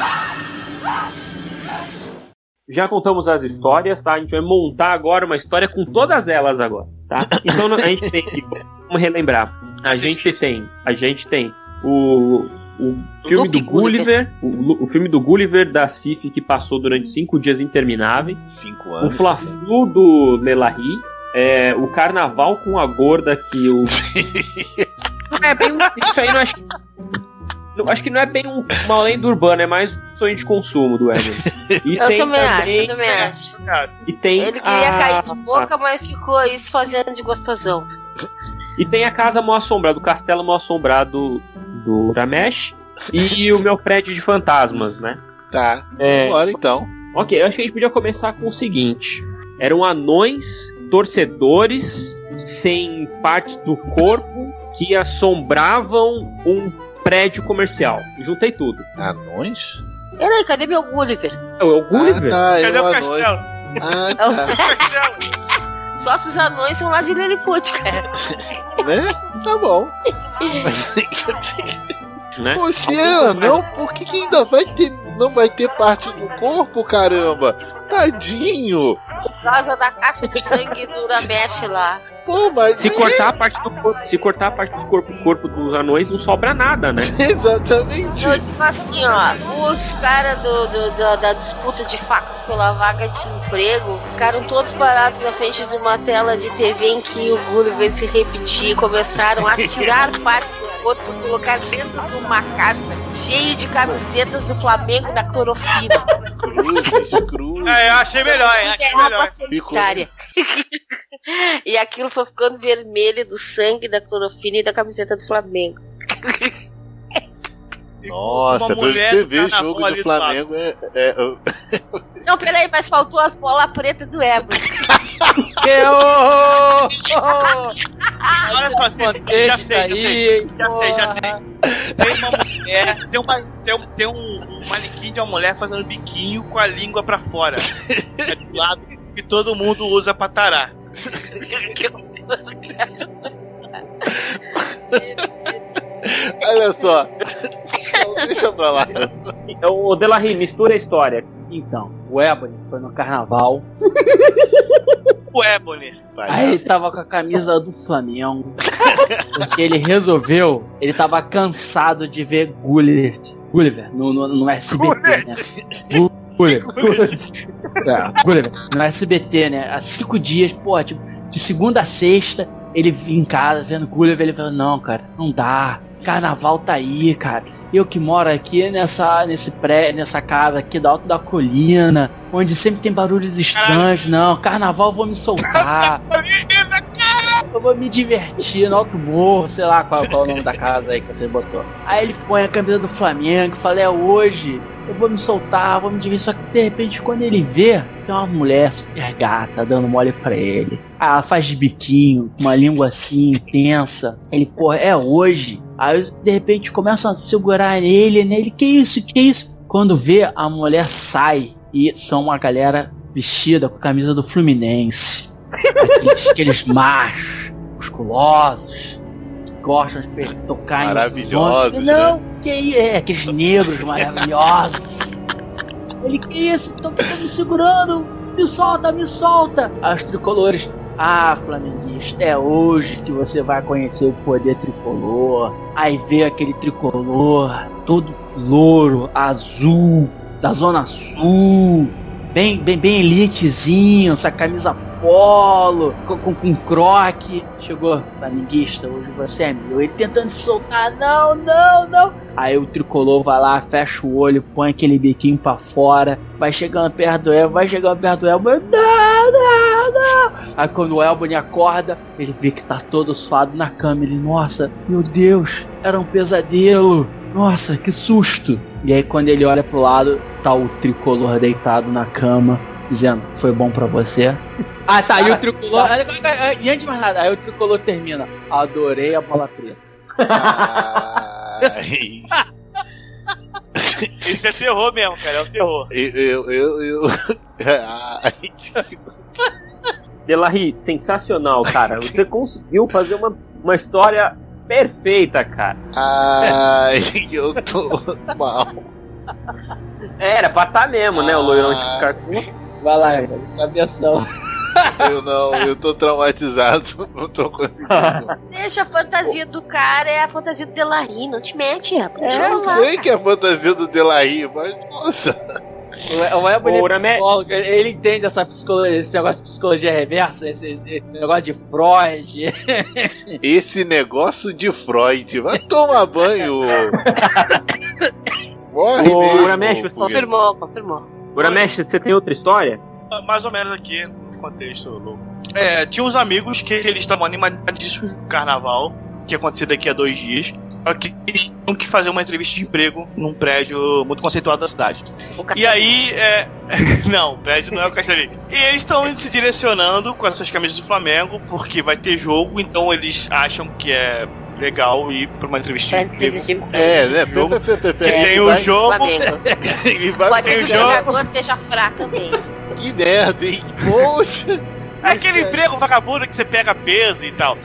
Já contamos as histórias, tá? A gente vai montar agora uma história com todas elas agora, tá? Então a gente tem que, vamos relembrar. A gente tem, a gente tem o, o filme do Gulliver, o, o, filme do Gulliver da Cif que passou durante cinco dias intermináveis. Cinco anos. O Fla-Flu do Lelahi. É, o Carnaval com a gorda que o. é bem. Isso aí não acho acho que não é bem um, uma lenda urbana, é mais um sonho de consumo do Edward. E eu também, também, acho, eu também acho. E tem Ele queria a... cair de boca, mas ficou isso fazendo de gostosão. E tem a casa mal assombrada, o castelo mal assombrado do Ramesh e o meu prédio de fantasmas, né? Tá. É... Bora então. Ok, eu acho que a gente podia começar com o seguinte: eram anões torcedores sem partes do corpo que assombravam um prédio comercial. Juntei tudo. Anões? Peraí, cadê meu Gulliver? É o Gulliver? Ah, tá, cadê o castelo? Ah, tá. Só se os anões são lá de Lilliput, cara. né? Tá bom. né? Você é anão, por que, que ainda vai ter, não vai ter parte do corpo, caramba? Tadinho. Por causa da caixa de sangue do Ramesh lá. Pô, mas se cortar a parte do corpo, se cortar a parte do corpo, corpo dos anões, não sobra nada, né? Exatamente. Eu digo assim, ó, os caras do, do, do, da disputa de facas pela vaga de emprego ficaram todos parados na frente de uma tela de TV em que o Gulliver se repetia começaram a tirar partes do corpo e colocar dentro de uma caixa cheia de camisetas do Flamengo da clorofila. Cruzes, cruzes. É, eu achei melhor, hein? Achei melhor. Solitária. e aquilo foi ficando vermelho do sangue, da clorofila e da camiseta do Flamengo. Nossa, pra você ver o jogo do Flamengo é, é, Não, peraí, mas faltou as bolas pretas do Ebro. eu! Olha só, assim, já sei, já sei, já sei, já sei. Tem uma mulher, tem, uma, tem, um, tem um, um manequim de uma mulher fazendo biquinho com a língua pra fora. É do lado que todo mundo usa pra tarar. Olha só. Deixa pra lá. O Delarry, mistura a história. Então, o Ebony foi no carnaval. o Ebony. Aí ele tava com a camisa do Flamengo. porque ele resolveu. Ele tava cansado de ver Gulliver. Gulliver no, no, no SBT, né? Gulliver. É, Gulliver. No SBT, né? Há cinco dias, pô, tipo, de segunda a sexta, ele vinha em casa vendo Gulliver, ele falou, não, cara, não dá. Carnaval tá aí, cara. Eu que moro aqui nessa, nesse pré, nessa casa aqui da alto da colina, onde sempre tem barulhos estranhos. Não, carnaval eu vou me soltar. eu vou me divertir no alto morro, sei lá qual, qual é o nome da casa aí que você botou. Aí ele põe a camisa do Flamengo e fala, é hoje, eu vou me soltar, vou me divertir. Só que de repente, quando ele vê, tem uma mulher super gata dando mole pra ele. Ela faz de biquinho, uma língua assim, intensa. Ele, pô, é hoje. Aí de repente começam a segurar nele, nele, que isso, que isso? Quando vê, a mulher sai E são uma galera vestida com a camisa do Fluminense. Aqueles, aqueles machos, musculosos, que gostam de tocar em Maravilhosos. Não, que é? Aqueles negros maravilhosos. Ele, que isso? Tô, tô me segurando. Me solta, me solta. Aí os tricolores. Ah, é hoje que você vai conhecer o poder tricolor. Aí vê aquele tricolor todo louro, azul, da Zona Sul, bem, bem, bem elitezinho, essa camisa polo, com, com, com croque. Chegou, flamenguista, hoje você é meu. Ele tentando se soltar, não, não, não. Aí o tricolor vai lá, fecha o olho, põe aquele biquinho pra fora, vai chegando perto do Elbo, vai chegando perto do Elbo, não, não, não. Aí quando o Elbony acorda, ele vê que tá todo suado na cama. Ele, nossa, meu Deus, era um pesadelo. Nossa, que susto. E aí quando ele olha pro lado, tá o tricolor deitado na cama, dizendo, foi bom pra você. Ah, tá, e o tricolor. Diante de mais nada, aí o tricolor termina. Adorei a bola preta. Ai, Isso é terror mesmo, cara. É um terror. eu, eu, eu, eu... Ai, Delarry, sensacional, cara. Você conseguiu fazer uma, uma história perfeita, cara. ai, eu tô mal. Era pra tá mesmo, né? O loirão de cartoon. Vai lá, cara, sua versão. Eu não, eu tô traumatizado, não tô conseguindo. Deixa a fantasia do cara, é a fantasia do Delarry, não te mete, rapaz. Deixa Eu sei que é a fantasia do Delaí, mas nossa. O Elbony é Ora, né? psicólogo, ele- ele entende essa psicologia, esse negócio de psicologia reversa, esse, esse negócio de Freud. Esse negócio de Freud, vai tomar banho. Morre mesmo, Uramesh, foguete. Confirmou, confirmou. Uramesh, você tem outra história? Mais ou menos aqui, no contexto louco. É, tinha uns amigos que eles estavam animadíssimos com o carnaval, que ia acontecer daqui a dois dias. Só que eles tinham que fazer uma entrevista de emprego num prédio muito conceituado da cidade. E aí, é... não, o prédio não é o Castelinho. E eles estão indo se direcionando com as suas camisas do Flamengo, porque vai ter jogo, então eles acham que é legal ir pra uma entrevista de Pra emprego. entrevista de emprego. É, né? Jogo. Que ele tem o vai- jogo. Pode ser que o jogador seja fraco também. Que merda, hein? Poxa! É aquele emprego vagabundo que você pega peso e tal.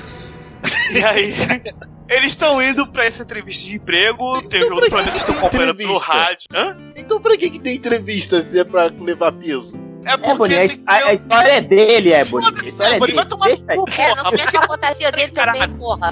E aí, eles estão indo pra essa entrevista de emprego, tem o jogo do Flamengo, eles estão acompanhando pelo rádio. Hã? Então pra que, que tem entrevista se é pra levar peso? É É, porque a, tem a- a história é dele, é, Bonnie. A história é Bonnie, dele. vai tomar no cu, É, não porra. se mete com a fantasia dele também, porra.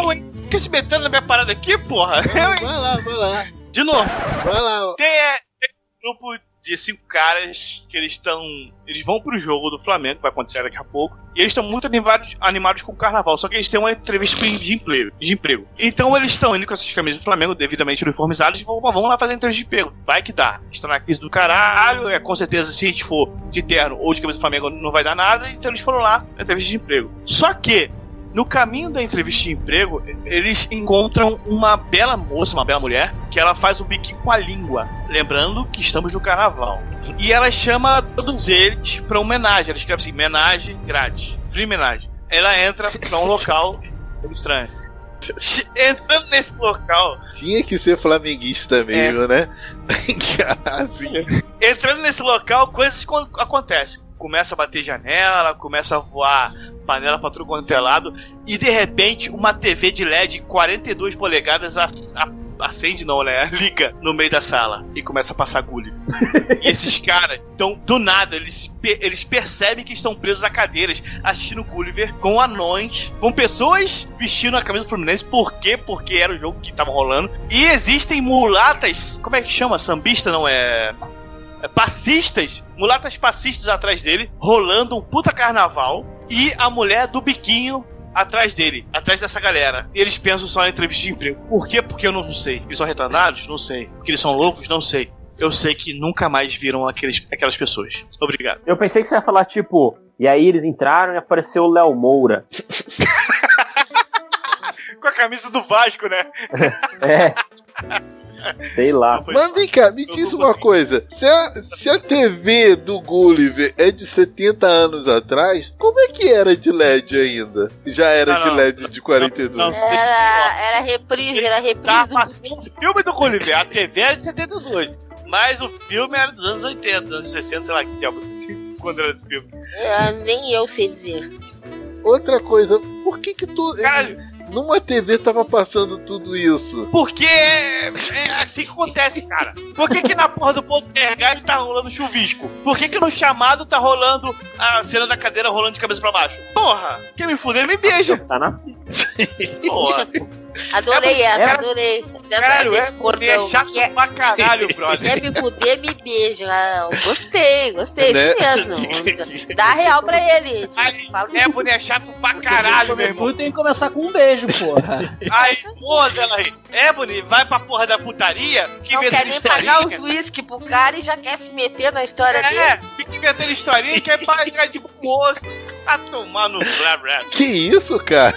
Eu, hein? Fica se metendo na minha parada aqui, porra. Eu, hein? Vai lá, vai lá. De novo, Vai lá. tem, é, tem grupo de cinco caras que eles estão. Eles vão pro jogo do Flamengo, vai acontecer daqui a pouco. E eles estão muito animados, animados com o carnaval. Só que eles têm uma entrevista de emprego. De emprego. Então eles estão indo com essas camisas do Flamengo, devidamente uniformizadas, e vão, vamos lá fazer entrevista de emprego. Vai que dá. Estão na crise do caralho. É com certeza, se a gente for de terno ou de camisa do Flamengo, não vai dar nada. Então eles foram lá na entrevista de emprego. Só que. No caminho da entrevista de emprego, eles encontram uma bela moça, uma bela mulher, que ela faz um biquinho com a língua. Lembrando que estamos no carnaval. E ela chama todos eles pra homenagem. Ela escreve assim: homenagem grátis. Free homenagem. Ela entra pra um local estranho. Entrando nesse local, Tinha que ser flamenguista mesmo, né? assim, entrando nesse local, coisas con- acontecem. Começa a bater janela, começa a voar panela pra tudo quanto é lado, e de repente uma TV de LED 42 polegadas a- a- acende, não, né? Liga no meio da sala e começa a passar Gulliver. e esses caras, então, do nada, eles, eles percebem que estão presos a cadeiras assistindo Gulliver com anões, com pessoas vestindo a camisa do Fluminense. Por quê? Porque era o jogo que tava rolando. E existem mulatas, como é que chama? Sambista não é, passistas, mulatas passistas atrás dele, rolando um puta carnaval, e a mulher do biquinho atrás dele, atrás dessa galera. E eles pensam só em entrevista de emprego. Por quê? Porque eu não sei. Eles são retardados? Não sei. Porque eles são loucos? Não sei. Eu sei que nunca mais viram aqueles, aquelas pessoas. Obrigado. Eu pensei que você ia falar, tipo, e aí eles entraram e apareceu o Léo Moura. Com a camisa do Vasco, né? É. Sei lá. Não Mas vem cá, me diz não uma coisa. Se a, se a TV do Gulliver é de 70 anos atrás, como é que era de LED ainda? Já era Não, de não. LED de 42. Não, não. Era, era reprise, era Tá reprise do passando o filme do Gulliver. A TV era de 72. Mas o filme era dos anos 80, dos anos 60, sei lá que diabo. Quando era do filme. É, nem eu sei dizer. Outra coisa, por que que tu. Cara, Numa TV tava passando tudo isso? Porque é, é assim que acontece, cara. Por que, que na porra do Poltergeist tá rolando chuvisco? Por que, que no chamado tá rolando a cena da cadeira rolando de cabeça pra baixo? Porra, quer me fuder, me beija. Tá na Porra. Adorei É, essa, é- adorei. É, Desse é cordão. chato Quer, pra caralho, brother. quer me fuder, me beija. Ah, gostei, gostei, Né? isso mesmo. Dá real pra ele. Tipo, Ai, fala assim, É, boné chato pra caralho, meu irmão. Tem que começar com um beijo, porra. Aí, porra, Delahaye, Ebony, vai pra porra da putaria, que não quer nem pagar os whisky pro cara e já quer se meter na história dele. É, fica inventando historinha e quer pagar de moço. Tá tomando blá blá. Que isso, cara?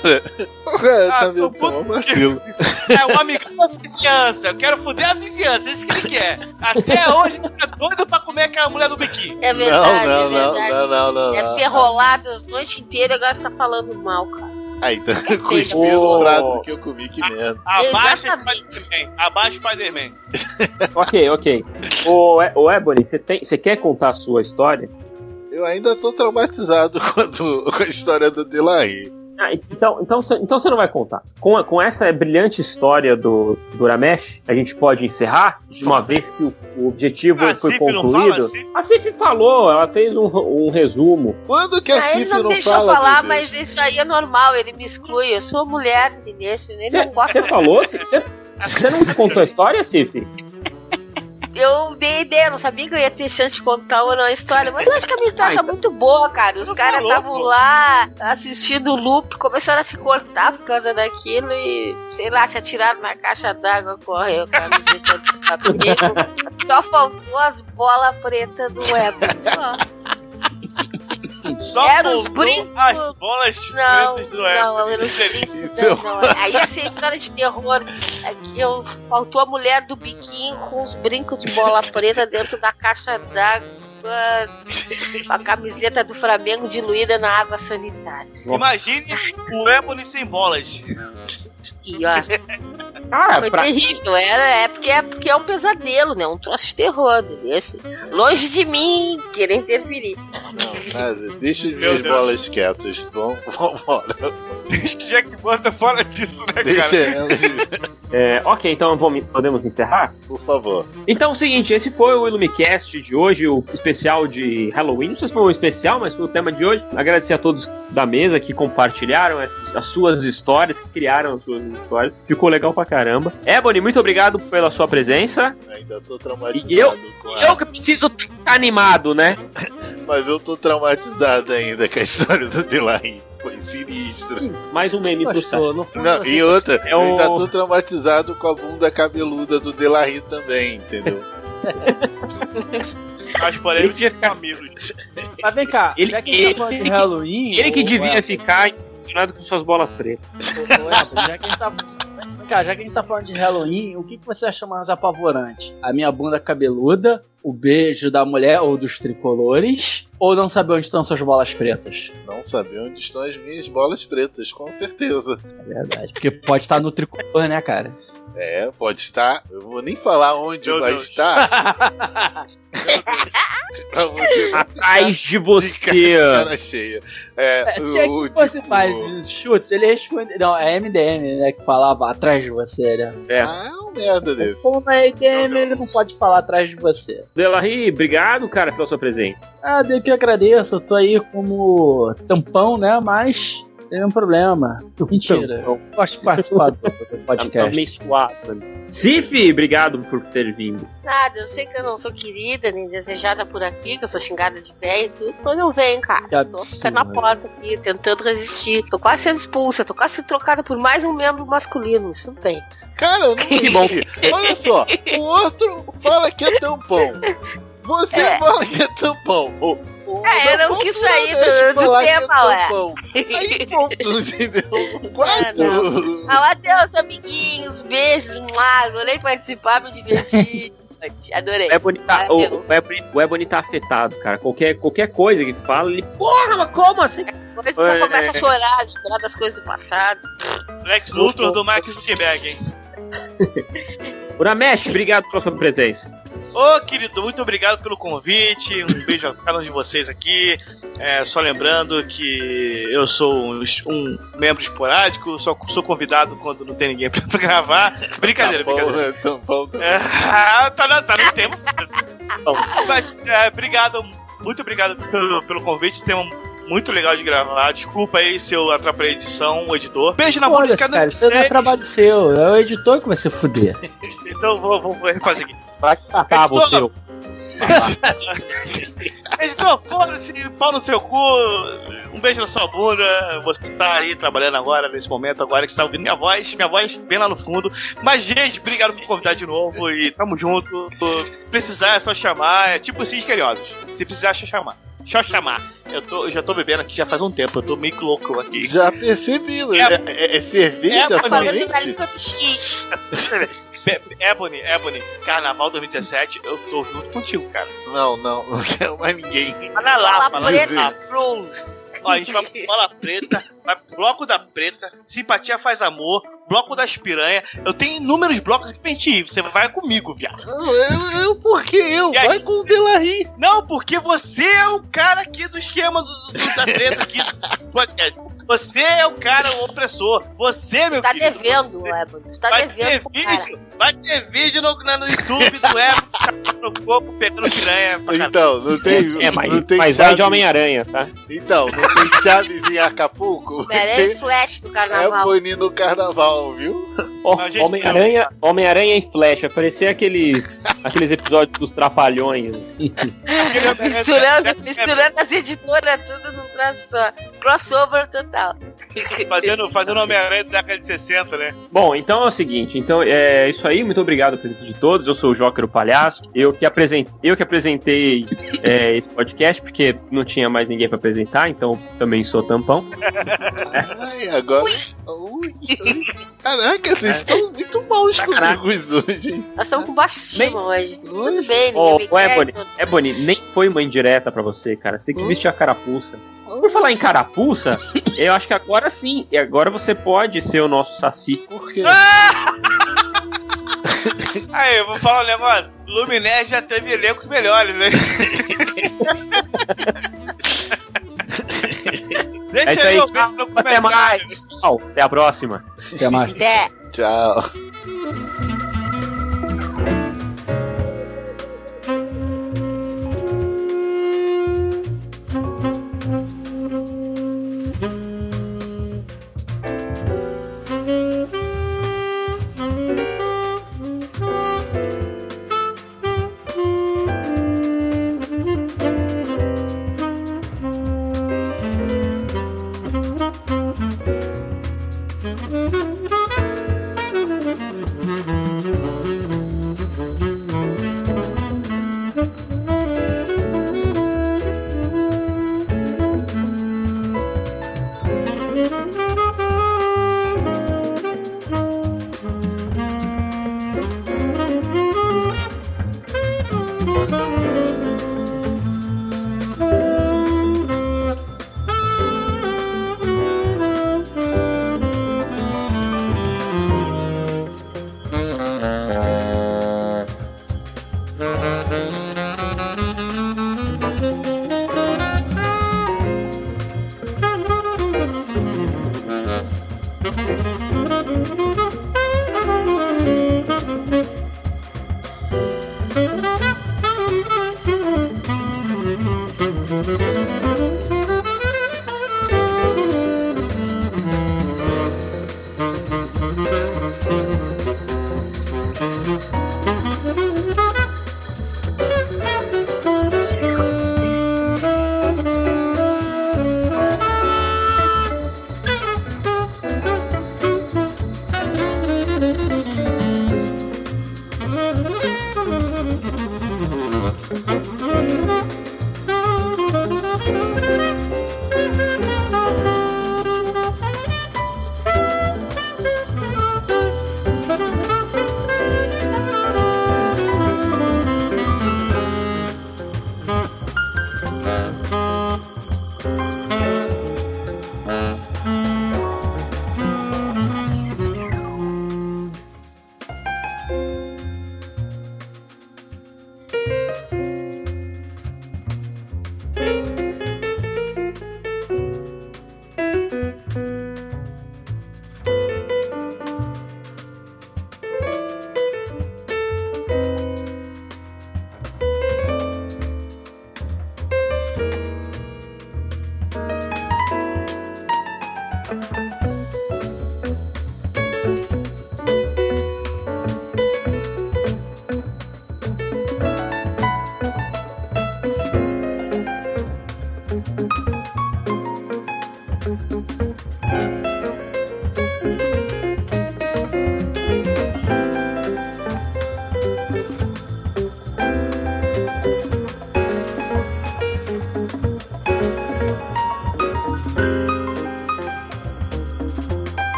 Cara Ah, tá puto um vacilo. É o amigão da vizinhança. Eu quero foder a vizinhança, é isso que ele quer. Até hoje ele tá doido pra comer aquela mulher do biquíni. É Não, verdade, não, é não, verdade. não, não, não. Deve ter rolado as noites inteiras e agora tá falando mal, cara. Aí tá que é com feio, o prato que eu comi, que merda. Abaixa. Spider-Man. Abaixa Spider-Man. Ok, ok. Ô, ô Ebony, você tem- você quer contar a sua história? Eu ainda tô traumatizado com a, com a história do Delahaye. Ah, então, então, você- então você não vai contar. Com, a- com essa brilhante história do, do Uramesh, a gente pode encerrar, de uma vez que o, o objetivo Ah, foi Cif não concluído. fala, a Cif falou, ela fez um, um resumo. Quando que a Ah, ele Cif não, não deixou fala, falar, mas isso aí é normal, ele me exclui. Eu sou mulher, entendeu? Ele não gosta Você falou? Você não contou a história, Cif? Eu dei ideia, não sabia que eu ia ter chance de contar ou não a história, mas eu acho que a minha história Ai, tá muito boa, cara. Os Não caras estavam lá assistindo o loop, começaram a se cortar por causa daquilo e, sei lá, se atiraram na caixa d'água, correu, camiseta do cabelo. Só faltou as bolas pretas do Ebony, só. Só Era os brincos. as bolas Não, pretas do não, era os não, não. Aí ser história de terror. Aqui eu, faltou a mulher do biquinho com os brincos de bola preta dentro da caixa d'água. Com a camiseta do Flamengo diluída na água sanitária. Imagine o Ebony sem bolas. E ó, Ah, foi pra, terrível. Era, é, porque, é porque é um pesadelo, né? Um troço de terror. Desse. Longe de mim querer interferir. Não, deixa as Meu minhas Deus. bolas quietas. Vamos, vambora. Jack bota fora disso, né, Deixa cara? é, ok, então vamos, podemos encerrar? por favor. Então é o seguinte, esse foi o Illumicast de hoje, o especial de Halloween. Não sei se foi um especial, mas foi o tema de hoje. Agradecer a todos da mesa que compartilharam as, as suas histórias, que criaram as suas histórias. Ficou legal pra caramba. Ebony, muito obrigado pela sua presença. Ainda tô traumatizado E eu- com a... Eu que preciso ficar animado, né? Mas eu tô traumatizado ainda com a história do Delahaye. Foi sinistro. Mais um meme pro fundo Não, e outra, É eu o- ainda tô traumatizado com a bunda cabeluda do Delahaye também, entendeu? As Ele polêmicas devia de ficar, mamilos. Mas vem cá, Ele- já que ele- tá falando de ele- Halloween. ele que devia é, ficar impressionado com suas bolas pretas. Ebony, já que gente tá. Cá, já que a gente tá falando de Halloween, o que, que você acha mais apavorante? A minha bunda cabeluda, o beijo da mulher ou dos tricolores, ou não saber onde estão suas bolas pretas? Não saber onde estão as minhas bolas pretas, com certeza. É verdade. Porque pode estar no tricolor, né, cara? É, pode estar. Eu vou nem falar onde Meu vai Deus. estar. você Atrás de você. de cara cheia. É, É, se aqui fosse tipo- mais chutes, ele responde. Não, é MDM, né? Que falava atrás de você, né? É. Ah, é um merda desse. Como é MDM, ele não pode falar atrás de você. Delahi, obrigado, cara, pela sua presença. Ah, eu que agradeço, eu tô aí como tampão, né? Mas tem um problema. Mentira. Eu gosto de participar do Tá, tá podcast. meio suado. né? Sif, obrigado por ter vindo. Nada, eu sei que eu não sou querida nem desejada por aqui, que eu sou xingada de velho e tudo. Quando eu venho, cara, Que tô ficando na porta aqui, tentando resistir. Tô quase sendo expulsa, tô quase sendo trocada por mais um membro masculino. Isso não tem. Cara, eu não Que bom. Olha só, o outro fala que é tampão. Você É. fala que é tampão. O, o É, eu não quis sair do- do que tema, ué. tampão. Aí pronto, entendeu? Quatro. Ah, adeus, amiguinhos, beijos, mua, adorei participar, me diverti. Adorei. O Ebony tá, o, o Ebony, o Ebony tá afetado, cara. Qualquer, qualquer coisa que fala, ele. Porra, mas como assim? Você já É. começa a chorar, lembrar das coisas do passado. Lex Luthor do Mark Zuckerberg, hein? Uramesh, obrigado pela sua presença. Ô, querido, muito obrigado pelo convite. Um beijo a cada um de vocês aqui. É, só lembrando que eu sou um, um membro esporádico, só sou convidado quando não tem ninguém pra, gravar. Brincadeira, Tá bom, brincadeira. né? Tá bom, tá bom. É, tá, no- tá no tempo. Mas, é, obrigado, muito obrigado pelo, pelo convite. Tema muito legal de gravar. Desculpa aí se eu atrapalhei a edição, o editor. Beijo na Olha, de cada um cara, isso não é trabalho seu. É o editor que vai se fuder. Então vou, vou, vou refazer aqui. Vai catar Editor, você. ô. Editor, foda-se, pau no seu cu, um beijo na sua bunda. Você tá aí trabalhando agora, nesse momento, agora que você tá ouvindo minha voz, minha voz bem lá no fundo. Mas, gente, obrigado por convidar de novo e tamo junto. Precisar é só chamar, é tipo Cis Carinhosos. Se precisar, é só chamar. Só chamar. Eu, tô, eu já tô bebendo aqui já faz um tempo, eu tô meio louco aqui. Já percebi, É- é, é, é cerveja é-. Be- Ebony, Ebony, Carnaval 2017, eu tô junto contigo, cara. Não, não, não quero mais ninguém. Tá na Fala Lapa, lá na Lapa. Ó, a gente vai pro Bola Preta, vai pro Bloco da Preta, Simpatia Faz Amor, Bloco das Piranha. Eu tenho inúmeros blocos gente ir. Você vai comigo, viado. Eu, eu, por que eu? E Vai gente- com o Delarry. Não, porque você é o cara aqui do esquema do, do- da treta aqui do podcast. Você é o cara o opressor. Você, meu Tá filho. devendo, você- Ebony. Tá Vai ter devendo cara. vídeo, vai ter vídeo no, na- no YouTube do Ebony no corpo, pegando piranha. Então, não tem. É, mas, não tem mas vai de Homem-Aranha, tá? Então, não tem Chaves em Acapulco? Merece flash do É carnaval. Boni no carnaval, viu? Gente, Homem-Aranha Homem-Aranha em Flash, vai parecer aqueles, aqueles episódios dos Trapalhões. Homem-Aranha- Misturando, misturando as editoras tudo num traço só. Crossover total. Fazendo, fazendo Homem-Aranha da década de 60, né? Bom, então é o seguinte, então é isso aí, muito obrigado pela presença de todos. Eu sou o Joker o Palhaço. Eu que apresentei, eu que apresentei é, esse podcast porque não tinha mais ninguém pra apresentar, então também sou tampão. Ai, agora. Ui, ui. Caraca, vocês estão muito maus Caraca. comigo hoje. Nós estamos com estima hoje. Tudo bem, ninguém ô quer. Ebony, Ebony, nem foi uma indireta pra você, cara. Você que vestiu a carapuça. Por falar em carapuça, eu acho que agora sim. E agora você pode ser o nosso saci. Por quê? Aí, eu vou falar um negócio. Luminé já teve elencos melhores, né? É Deixa isso aí, eu ver no Até comentário. mais. Tchau, até a próxima. Até mais. Até. Tchau.